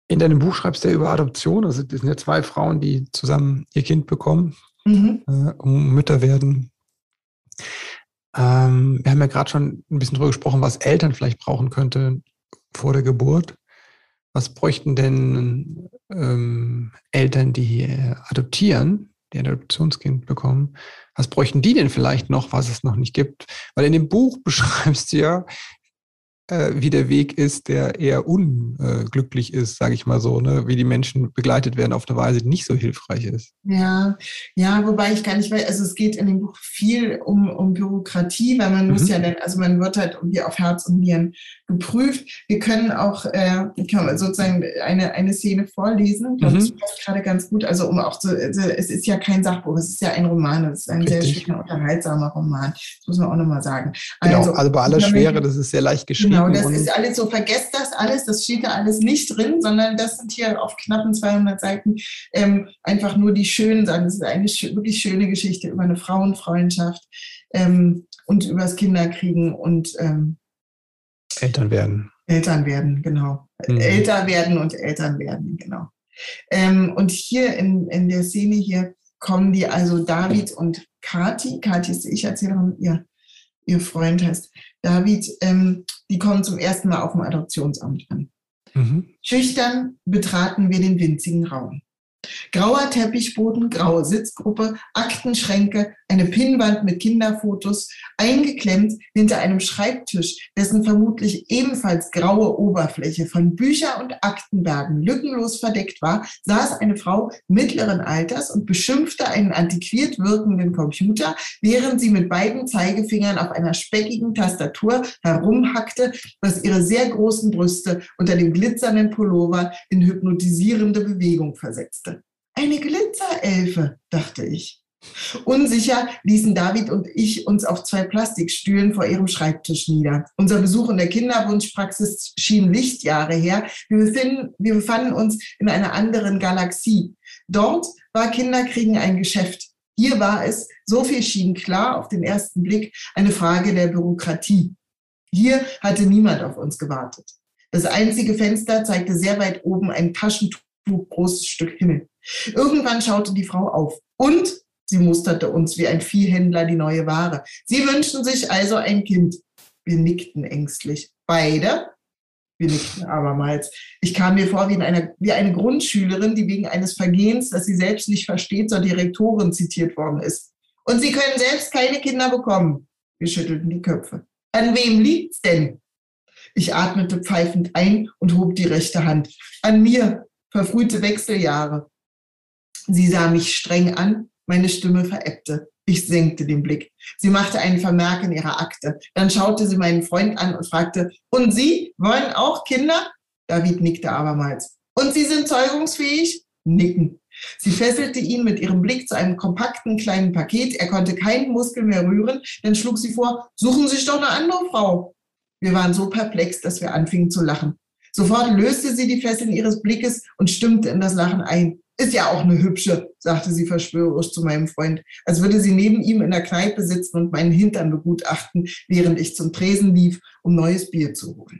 In deinem Buch schreibst du ja über Adoption. Also das sind ja zwei Frauen, die zusammen ihr Kind bekommen mhm. äh, um Mütter werden. Ähm, wir haben ja gerade schon ein bisschen darüber gesprochen, was Eltern vielleicht brauchen könnte vor der Geburt. Was bräuchten denn ähm, Eltern, die adoptieren, die ein Adoptionskind bekommen? Was bräuchten die denn vielleicht noch, was es noch nicht gibt? Weil in dem Buch beschreibst du ja, äh, wie der Weg ist, der eher unglücklich ist, sage ich mal so, ne? wie die Menschen begleitet werden auf eine Weise, die nicht so hilfreich ist. Ja, ja, wobei ich gar nicht weiß, also es geht in dem Buch viel um, um Bürokratie, weil man mhm. muss ja dann, also man wird halt irgendwie auf Herz und Nieren geprüft. Wir können auch äh, kann sozusagen eine, eine Szene vorlesen, ich glaube, mhm. das passt gerade ganz gut, also um auch zu, also es ist ja kein Sachbuch, es ist ja ein Roman, es ist ein Richtig. sehr schöner, unterhaltsamer Roman, das muss man auch nochmal sagen. Genau, also, also bei aller Schwere, das ist sehr leicht geschrieben. Genau, das ist alles so, vergesst das alles, das steht da alles nicht drin, sondern das sind hier auf knappen 200 Seiten ähm, einfach nur die schönen Sachen. Das ist eine wirklich schöne Geschichte über eine Frauenfreundschaft ähm, und über das Kinderkriegen und ähm, Eltern werden. Eltern werden, genau. Mhm. Älter werden und Eltern werden, genau. Ähm, und hier in, in der Szene hier kommen die also David und Kati. Kati ist die Ich-Erzählerin, ihr, ihr Freund heißt David. Ähm, die kommen zum ersten Mal auf dem Adoptionsamt an. Mhm. Schüchtern betraten wir den winzigen Raum. Grauer Teppichboden, graue Sitzgruppe, Aktenschränke, eine Pinnwand mit Kinderfotos, eingeklemmt hinter einem Schreibtisch, dessen vermutlich ebenfalls graue Oberfläche von Bücher- und Aktenbergen lückenlos verdeckt war, saß eine Frau mittleren Alters und beschimpfte einen antiquiert wirkenden Computer, während sie mit beiden Zeigefingern auf einer speckigen Tastatur herumhackte, was ihre sehr großen Brüste unter dem glitzernden Pullover in hypnotisierende Bewegung versetzte. Eine Glitzerelfe, dachte ich. Unsicher ließen David und ich uns auf zwei Plastikstühlen vor ihrem Schreibtisch nieder. Unser Besuch in der Kinderwunschpraxis schien Lichtjahre her. Wir, befinden, wir befanden uns in einer anderen Galaxie. Dort war Kinderkriegen ein Geschäft. Hier war es, so viel schien klar auf den ersten Blick, eine Frage der Bürokratie. Hier hatte niemand auf uns gewartet. Das einzige Fenster zeigte sehr weit oben ein Taschentuch großes Stück Himmel. Irgendwann schaute die Frau auf und Sie musterte uns wie ein Viehhändler die neue Ware. Sie wünschen sich also ein Kind. Wir nickten ängstlich. Beide? Wir nickten abermals. Ich kam mir vor wie, eine, wie eine Grundschülerin, die wegen eines Vergehens, das sie selbst nicht versteht, zur Direktorin zitiert worden ist. Und Sie können selbst keine Kinder bekommen. Wir schüttelten die Köpfe. An wem liegt's denn? Ich atmete pfeifend ein und hob die rechte Hand. An mir, verfrühte Wechseljahre. Sie sah mich streng an meine Stimme verebbte. Ich senkte den Blick. Sie machte einen Vermerk in ihrer Akte. Dann schaute sie meinen Freund an und fragte, und Sie wollen auch Kinder? David nickte abermals. Und Sie sind zeugungsfähig? Nicken. Sie fesselte ihn mit ihrem Blick zu einem kompakten kleinen Paket. Er konnte keinen Muskel mehr rühren. Dann schlug sie vor, suchen Sie sich doch eine andere Frau. Wir waren so perplex, dass wir anfingen zu lachen. Sofort löste sie die Fesseln ihres Blickes und stimmte in das Lachen ein. Ist ja auch eine hübsche, sagte sie verschwörerisch zu meinem Freund, als würde sie neben ihm in der Kneipe sitzen und meinen Hintern begutachten, während ich zum Tresen lief, um neues Bier zu holen.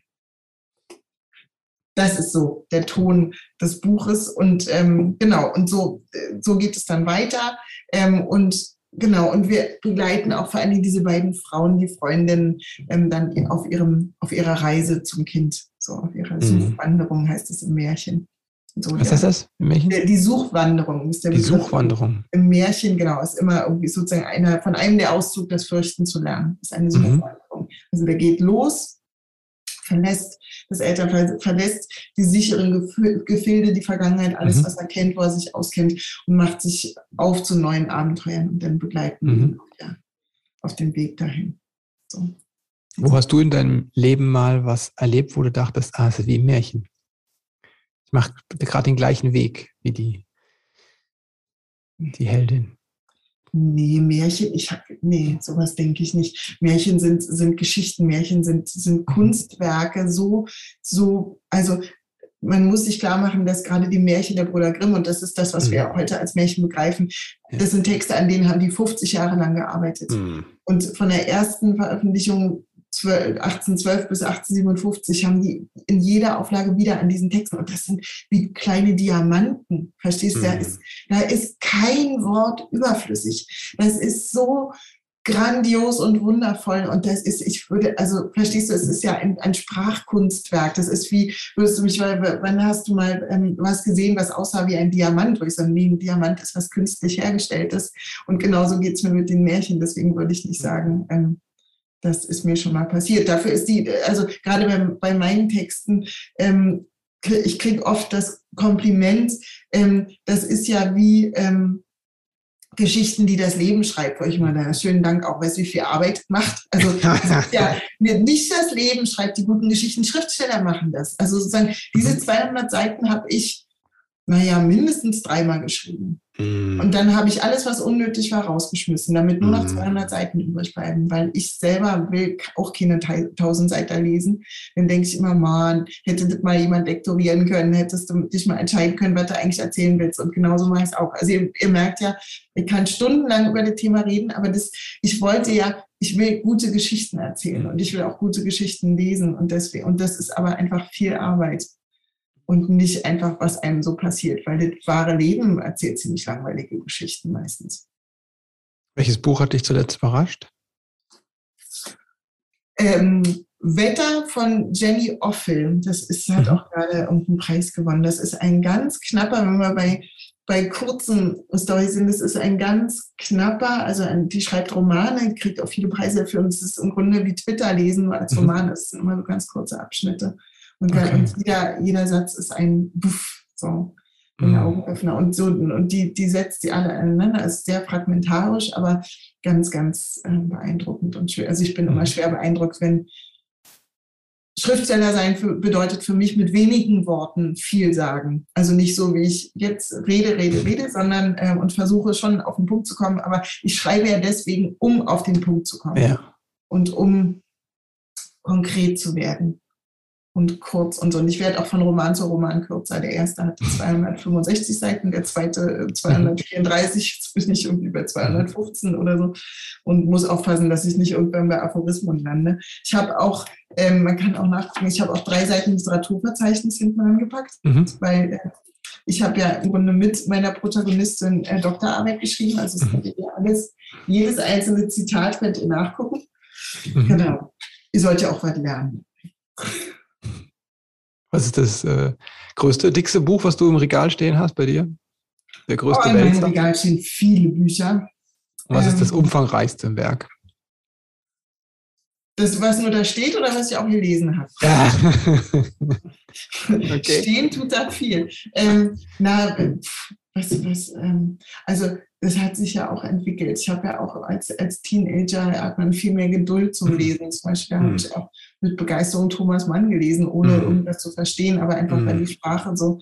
Das ist so der Ton des Buches und ähm, genau und so so geht es dann weiter ähm, und genau und wir begleiten auch vor allem diese beiden Frauen, die Freundinnen ähm, dann auf ihrem auf ihrer Reise zum Kind, so auf ihrer mhm. Suchwanderung heißt es im Märchen. So Was heißt das im Märchen? Die Suchwanderung ist der Die Begriff. Suchwanderung. Im Märchen, genau, ist immer irgendwie sozusagen einer, von einem der Auszug, das Fürchten zu lernen. Das ist eine mhm. Suchwanderung. Mhm. Also der geht los, verlässt, das Eltern verlässt die sicheren Gefilde, die Vergangenheit, alles, mhm. was er kennt, wo er sich auskennt und macht sich auf zu neuen Abenteuern und dann begleiten mhm. ihn ja, auf dem Weg dahin. So. Wo hast du in deinem Leben mal was erlebt, wo du dachtest, ah, es ist wie im Märchen? Ich mache gerade den gleichen Weg wie die, die Heldin. Nee, Märchen, ich habe, nee, sowas denke ich nicht. Märchen sind, sind Geschichten, Märchen sind, sind Kunstwerke, so, so, also man muss sich klar machen, dass gerade die Märchen der Bruder Grimm, und das ist das, was mhm. wir heute als Märchen begreifen, das sind Texte, an denen haben die 50 Jahre lang gearbeitet. Mhm. Und von der ersten Veröffentlichung 1812 bis 1857 haben die in jeder Auflage wieder an diesen Texten. Und das sind wie kleine Diamanten. Verstehst du? Mhm. Da, ist, da ist kein Wort überflüssig. Das ist so grandios und wundervoll. Und das ist, ich würde, also verstehst du, es ist ja ein, ein Sprachkunstwerk. Das ist wie, würdest du mich, wann hast du mal ähm, was gesehen, was aussah wie ein Diamant? Wo ich sage, nee, ein Diamant ist was künstlich hergestelltes. Und genauso geht es mir mit den Märchen. Deswegen würde ich nicht sagen, ähm, das ist mir schon mal passiert. Dafür ist die, also gerade bei, bei meinen Texten, ähm, ich kriege oft das Kompliment, ähm, das ist ja wie ähm, Geschichten, die das Leben schreibt, wo ich mal da schönen Dank auch weiß, wie viel Arbeit macht. Also ja, nicht das Leben schreibt die guten Geschichten, Schriftsteller machen das. Also sozusagen diese 200 mhm. Seiten habe ich, naja, mindestens dreimal geschrieben. Mhm. Und dann habe ich alles, was unnötig war, rausgeschmissen, damit nur noch 200 mhm. Seiten übrig bleiben, weil ich selber will auch keine 1000 Seiten lesen. Dann denke ich immer, man, hätte das mal jemand lektorieren können, hättest du dich mal entscheiden können, was du eigentlich erzählen willst. Und genauso mache ich es auch. Also ihr, ihr, merkt ja, ich kann stundenlang über das Thema reden, aber das, ich wollte ja, ich will gute Geschichten erzählen und ich will auch gute Geschichten lesen und deswegen, und das ist aber einfach viel Arbeit und nicht einfach, was einem so passiert, weil das wahre Leben erzählt ziemlich langweilige Geschichten meistens. Welches Buch hat dich zuletzt überrascht? Ähm, Wetter von Jenny Offel. Das ist, hat mhm. auch gerade irgendeinen Preis gewonnen. Das ist ein ganz knapper, wenn wir bei, bei kurzen Storys sind, das ist ein ganz knapper, also ein, die schreibt Romane, kriegt auch viele Preise dafür und es ist im Grunde wie Twitter lesen, nur als mhm. Roman. Das sind immer so ganz kurze Abschnitte. Und, okay. und jeder, jeder Satz ist ein Buff, so ein mhm. Augenöffner. Und so, und die, die setzt die alle aneinander. Ist sehr fragmentarisch, aber ganz, ganz äh, beeindruckend und schwer. Also ich bin mhm. immer schwer beeindruckt, wenn Schriftsteller sein für, bedeutet für mich mit wenigen Worten viel sagen. Also nicht so, wie ich jetzt rede, rede, rede, sondern äh, und versuche schon auf den Punkt zu kommen. Aber ich schreibe ja deswegen, um auf den Punkt zu kommen. Ja. Und um konkret zu werden und kurz und so. Und ich werde auch von Roman zu Roman kürzer. Der erste hatte 265 Seiten, der zweite 234, äh, jetzt bin ich irgendwie bei 215 oder so und muss aufpassen, dass ich nicht irgendwann bei Aphorismen lande. Ich habe auch, ähm, man kann auch nachgucken, ich habe auch drei Seiten Literaturverzeichnis hinten angepackt, mhm. weil äh, ich habe ja im Grunde mit meiner Protagonistin äh, Doktorarbeit geschrieben, also es könnt ihr alles, jedes einzelne Zitat könnt ihr nachgucken. Mhm. Genau. Ihr sollt ja auch was lernen. Was ist das äh, größte, dickste Buch, was du im Regal stehen hast bei dir? Der größte oh, in meinem Regal stehen viele Bücher. Was ähm, ist das ähm, umfangreichste Werk? Das, was nur da steht oder was ich auch gelesen habe? Ja. okay. Stehen tut da viel. Ähm, na, was, was, ähm, also das hat sich ja auch entwickelt. Ich habe ja auch als, als Teenager hat man viel mehr Geduld zum mhm. Lesen. Zum Beispiel mhm. habe ich auch mit Begeisterung Thomas Mann gelesen, ohne mhm. irgendwas zu verstehen, aber einfach, weil mhm. die Sprache so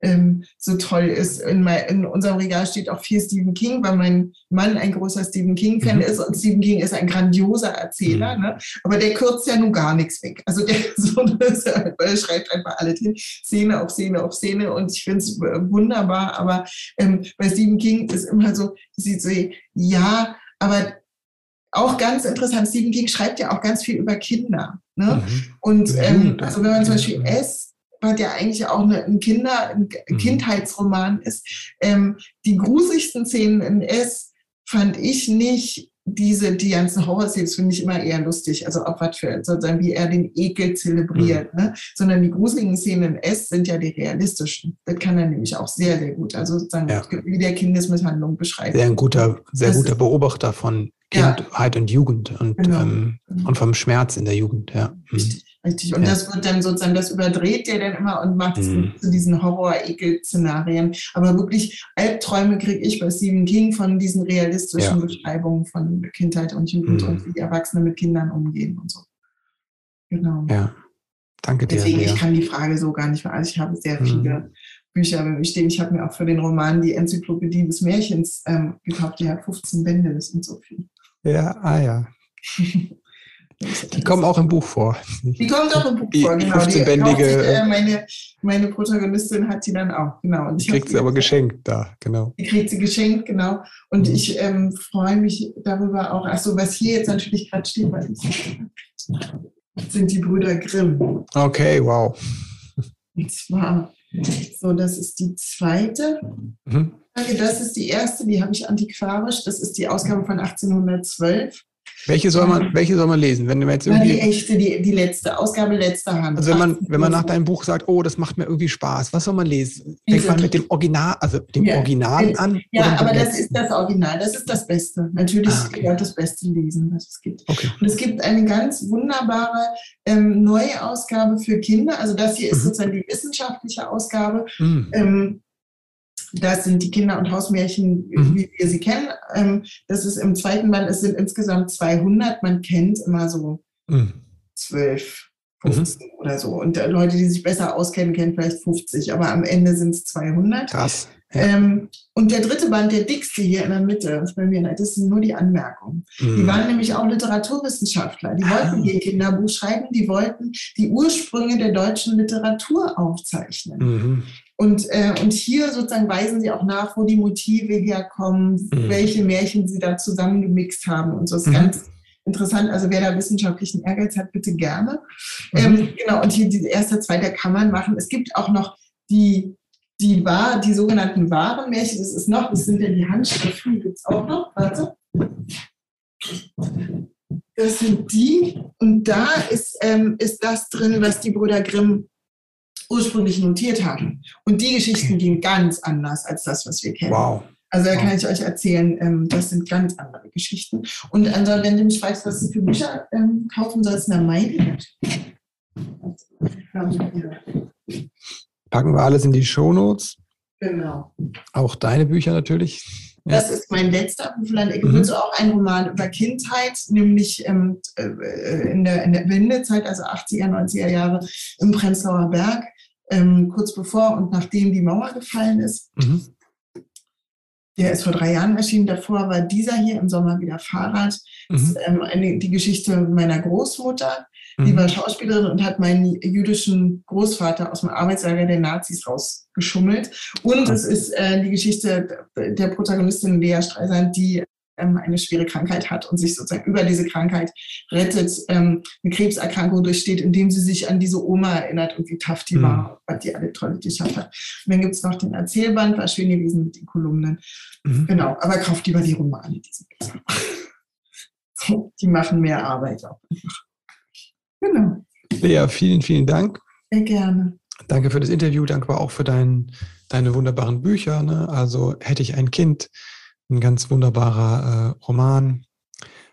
ähm, so toll ist. In, mein, in, unserem Regal steht auch viel Stephen King, weil mein Mann ein großer Stephen King-Fan mhm. ist und Stephen King ist ein grandioser Erzähler, mhm. ne? aber der kürzt ja nun gar nichts weg. Also der, so, der schreibt einfach alles hin, Szene auf Szene auf Szene und ich finde es wunderbar, aber ähm, bei Stephen King ist immer so, sie so, ja, aber auch ganz interessant, Stephen King schreibt ja auch ganz viel über Kinder. Ne? Mhm. Und ähm, also wenn man zum Beispiel S ja eigentlich auch eine, ein Kinder, ein mhm. Kindheitsroman ist. Ähm, die gruseligsten Szenen in S fand ich nicht diese, die ganzen Horror-Szenen, finde ich immer eher lustig. Also auch was für, sozusagen, wie er den Ekel zelebriert, mhm. ne? Sondern die gruseligen Szenen in S sind ja die realistischen. Das kann er nämlich auch sehr, sehr gut. Also sozusagen, ja. wie der Kindesmisshandlung beschreibt. Sehr ein guter, sehr das guter Beobachter von Kindheit ja. und Jugend und, genau. Ähm, genau. und vom Schmerz in der Jugend, ja. Mhm. Richtig. Und ja. das wird dann sozusagen, das überdreht der dann immer und macht es mhm. zu diesen Horror-Ekel-Szenarien. Aber wirklich Albträume kriege ich bei Stephen King von diesen realistischen ja. Beschreibungen von Kindheit und Jugend mhm. und wie Erwachsene mit Kindern umgehen und so. Genau. Ja. Danke dir. Deswegen, ich kann die Frage so gar nicht mehr. Also ich habe sehr mhm. viele Bücher bei mir stehen. Ich habe mir auch für den Roman die Enzyklopädie des Märchens ähm, gekauft. Die hat 15 Bände, das sind so viel. Ja, ah ja. Die kommen auch im Buch vor. Die kommen auch im Buch vor, genau. 15-bändige. Äh, meine, meine Protagonistin hat sie dann auch, genau. Und die kriegt sie aber geschenkt da, genau. Die kriegt sie geschenkt, genau. Und mhm. ich ähm, freue mich darüber auch. Achso, was hier jetzt natürlich gerade steht, sind die Brüder Grimm. Okay, wow. Und zwar, so, das ist die zweite. Mhm. Das ist die erste, die habe ich antiquarisch. Das ist die Ausgabe von 1812. Welche soll man, welche soll man lesen? Wenn du jetzt irgendwie, die echte, die, die letzte, Ausgabe letzter Hand. Also wenn man, wenn man nach deinem Buch sagt, oh, das macht mir irgendwie Spaß, was soll man lesen? Fängt man mit dem Original, also dem ja. Original an? Ja, aber das letzten? ist das Original, das ist das Beste. Natürlich ah, okay. das Beste lesen, was es gibt. Okay. Und es gibt eine ganz wunderbare ähm, neue Ausgabe für Kinder. Also das hier ist mhm. sozusagen die wissenschaftliche Ausgabe. Mhm. Ähm, das sind die Kinder- und Hausmärchen, mhm. wie wir sie kennen. Ähm, das ist im zweiten Band, es sind insgesamt 200. Man kennt immer so mhm. 12, 15 mhm. oder so. Und Leute, die sich besser auskennen, kennen vielleicht 50, aber am Ende sind es 200. Krass. Ähm, und der dritte Band, der dickste hier in der Mitte, bei mir, das sind nur die Anmerkungen. Mhm. Die waren nämlich auch Literaturwissenschaftler. Die wollten ah. ihr Kinderbuch schreiben, die wollten die Ursprünge der deutschen Literatur aufzeichnen. Mhm. Und, äh, und hier sozusagen weisen sie auch nach, wo die Motive herkommen, mhm. welche Märchen sie da zusammengemixt haben und so. Ist mhm. ganz interessant. Also wer da wissenschaftlichen Ehrgeiz hat, bitte gerne. Mhm. Ähm, genau, und hier die erste, zweite kann man machen. Es gibt auch noch die, die, wahr, die sogenannten wahren Märchen. Das ist noch, das sind ja die Handschriften, die gibt es auch noch. Warte. Das sind die. Und da ist, ähm, ist das drin, was die Brüder Grimm ursprünglich notiert haben. Und die Geschichten gehen ganz anders als das, was wir kennen. Wow. Also da kann ich euch erzählen, ähm, das sind ganz andere Geschichten. Und also, wenn du mich fragst, was du für Bücher ähm, kaufen sollst, dann meine Packen wir alles in die Shownotes. Genau. Auch deine Bücher natürlich. Das ist mein letzter Buchland. Ich mhm. auch einen Roman über Kindheit, nämlich ähm, äh, in, der, in der Wendezeit, also 80er, 90er Jahre im Prenzlauer Berg ähm, kurz bevor und nachdem die Mauer gefallen ist. Mhm. Der ist vor drei Jahren erschienen. Davor war dieser hier im Sommer wieder Fahrrad. Mhm. Das ist, ähm, eine, die Geschichte meiner Großmutter. Die mhm. war Schauspielerin und hat meinen jüdischen Großvater aus dem Arbeitslager der Nazis rausgeschummelt. Und es ist äh, die Geschichte der Protagonistin Lea Streisand, die eine schwere Krankheit hat und sich sozusagen über diese Krankheit rettet, ähm, eine Krebserkrankung durchsteht, indem sie sich an diese Oma erinnert und wie tough die mhm. war, was die alle tolle geschafft hat. Und dann gibt es noch den Erzählband, war schön gewesen mit den Kolumnen. Mhm. Genau, aber kauft lieber die Romane, die sind besser. die machen mehr Arbeit auch einfach. Genau. Lea, vielen, vielen Dank. Sehr gerne. Danke für das Interview, danke auch für dein, deine wunderbaren Bücher. Ne? Also hätte ich ein Kind, ein ganz wunderbarer äh, Roman.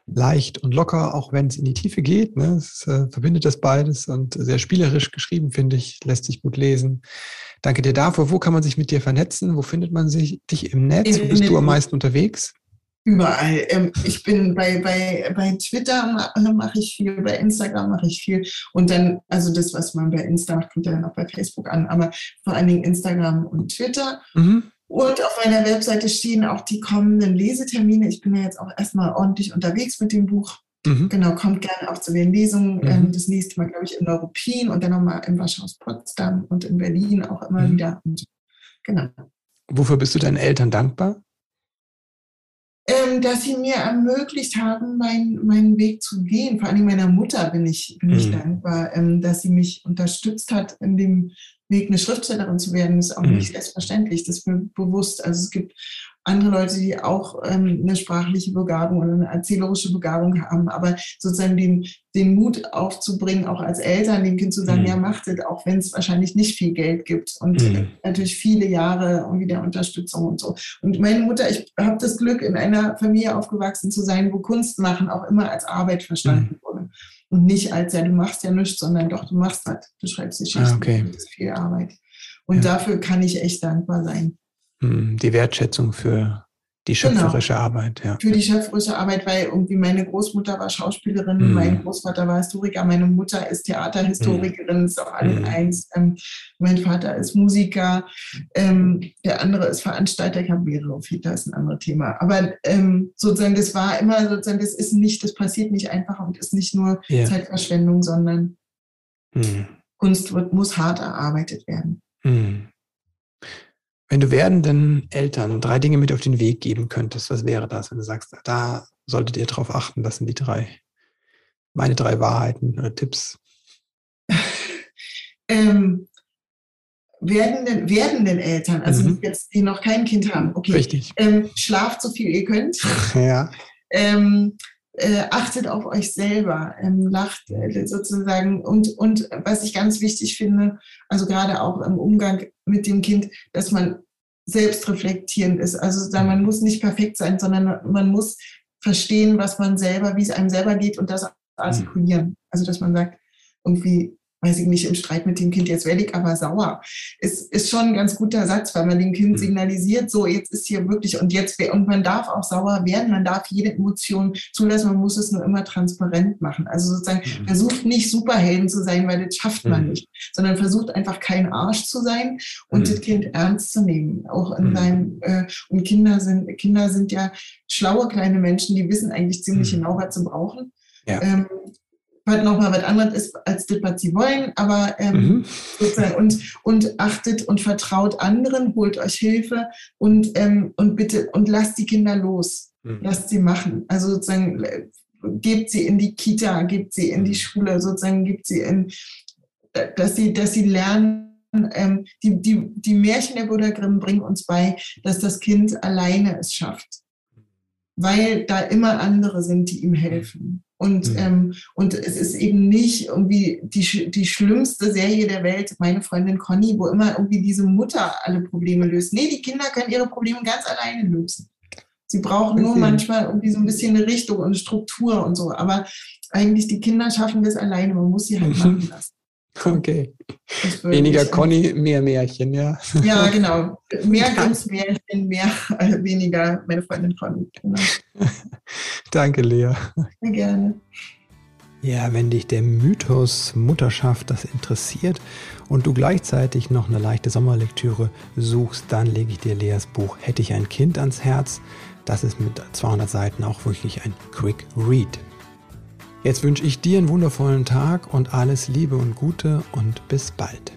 Leicht und locker, auch wenn es in die Tiefe geht. Ne? Es äh, verbindet das beides und sehr spielerisch geschrieben, finde ich. Lässt sich gut lesen. Danke dir dafür. Wo kann man sich mit dir vernetzen? Wo findet man sich, dich im Netz? Wo bist du am meisten unterwegs? Überall. Ähm, ich bin bei, bei, bei Twitter mache ich viel, bei Instagram mache ich viel. Und dann, also das, was man bei Insta macht, kommt ja dann auch bei Facebook an, aber vor allen Dingen Instagram und Twitter. Mhm. Und auf meiner Webseite stehen auch die kommenden Lesetermine. Ich bin ja jetzt auch erstmal ordentlich unterwegs mit dem Buch. Mhm. Genau, kommt gerne auch zu den Lesungen. Mhm. Ähm, das nächste Mal, glaube ich, in Neuruppin und dann nochmal im Waschhaus Potsdam und in Berlin auch immer mhm. wieder. Und, genau. Wofür bist du deinen Eltern dankbar? Ähm, dass sie mir ermöglicht haben, mein, meinen Weg zu gehen. Vor allem meiner Mutter bin ich, bin ich mhm. dankbar, ähm, dass sie mich unterstützt hat in dem Weg, eine Schriftstellerin zu werden, ist auch mhm. nicht selbstverständlich. Das ist mir bewusst. Also es gibt andere Leute, die auch ähm, eine sprachliche Begabung oder eine erzählerische Begabung haben, aber sozusagen den, den Mut aufzubringen, auch als Eltern dem Kind zu sagen, mhm. ja, macht es, auch wenn es wahrscheinlich nicht viel Geld gibt und mhm. natürlich viele Jahre und wieder Unterstützung und so. Und meine Mutter, ich habe das Glück, in einer Familie aufgewachsen zu sein, wo Kunst machen auch immer als Arbeit verstanden mhm. wurde. Und nicht als, ja, du machst ja nichts, sondern doch, du machst das. Du schreibst die Geschichten. Ah, okay. Das ist viel Arbeit. Und ja. dafür kann ich echt dankbar sein. Hm, die Wertschätzung für Die genau. schöpferische genau. Arbeit, ja. Für die schöpferische Arbeit, weil irgendwie meine Großmutter war Schauspielerin, mm. mein Großvater war Historiker, meine Mutter ist Theaterhistorikerin, mm. ist auch alles mm. eins. Ähm, mein Vater ist Musiker, ähm, der andere ist Veranstalter, ich habe mehrere, das ist ein anderes Thema. Aber ähm, sozusagen, das war immer sozusagen, das ist nicht, das passiert nicht einfach und ist nicht nur yeah. Zeitverschwendung, sondern. Kunst wird, muss hart erarbeitet werden. Wenn du werdenden Eltern drei Dinge mit auf den Weg geben könntest, was wäre das, wenn du sagst, da solltet ihr drauf achten, das sind die drei, meine drei Wahrheiten oder Tipps? ähm, werdenden, werdenden Eltern, also mhm. jetzt, die noch kein Kind haben, okay. Richtig. Ähm, schlaft so viel ihr könnt. ja. Ähm, äh, achtet auf euch selber, ähm, lacht äh, sozusagen. Und, und was ich ganz wichtig finde, also gerade auch im Umgang mit dem Kind, dass man selbst reflektierend ist. Also man muss nicht perfekt sein, sondern man muss verstehen, was man selber, wie es einem selber geht und das artikulieren. Also dass man sagt, irgendwie, weiß ich nicht, im Streit mit dem Kind, jetzt werde ich aber sauer. Ist, ist schon ein ganz guter Satz, weil man dem Kind mhm. signalisiert, so jetzt ist hier wirklich und jetzt, und man darf auch sauer werden, man darf jede Emotion zulassen, man muss es nur immer transparent machen. Also sozusagen, mhm. versucht nicht Superhelden zu sein, weil das schafft man mhm. nicht, sondern versucht einfach kein Arsch zu sein und mhm. das Kind ernst zu nehmen. Auch in mhm. seinem, äh, und Kinder sind, Kinder sind ja schlaue kleine Menschen, die wissen eigentlich ziemlich mhm. genau, was sie brauchen. Ja. Ähm, was nochmal was anderes ist, als das, was sie wollen, aber ähm, mhm. sozusagen und, und achtet und vertraut anderen, holt euch Hilfe und, ähm, und bitte und lasst die Kinder los. Mhm. Lasst sie machen. Also sozusagen gebt sie in die Kita, gebt sie in die mhm. Schule, sozusagen gebt sie in, dass sie, dass sie lernen, ähm, die, die, die Märchen der Buddha Grimm bringen uns bei, dass das Kind alleine es schafft. Weil da immer andere sind, die ihm helfen. Und, mhm. ähm, und es ist eben nicht irgendwie die, die schlimmste Serie der Welt, meine Freundin Conny, wo immer irgendwie diese Mutter alle Probleme löst. Nee, die Kinder können ihre Probleme ganz alleine lösen. Sie brauchen nur manchmal irgendwie so ein bisschen eine Richtung und eine Struktur und so. Aber eigentlich die Kinder schaffen das alleine. Man muss sie halt machen lassen. Okay. Weniger Conny, mehr Märchen, ja. Ja, genau. Mehr ganz Märchen, mehr, äh, weniger meine Freundin Conny. Genau. Danke, Lea. Sehr gerne. Ja, wenn dich der Mythos Mutterschaft das interessiert und du gleichzeitig noch eine leichte Sommerlektüre suchst, dann lege ich dir Leas Buch Hätte ich ein Kind ans Herz. Das ist mit 200 Seiten auch wirklich ein Quick Read. Jetzt wünsche ich dir einen wundervollen Tag und alles Liebe und Gute und bis bald.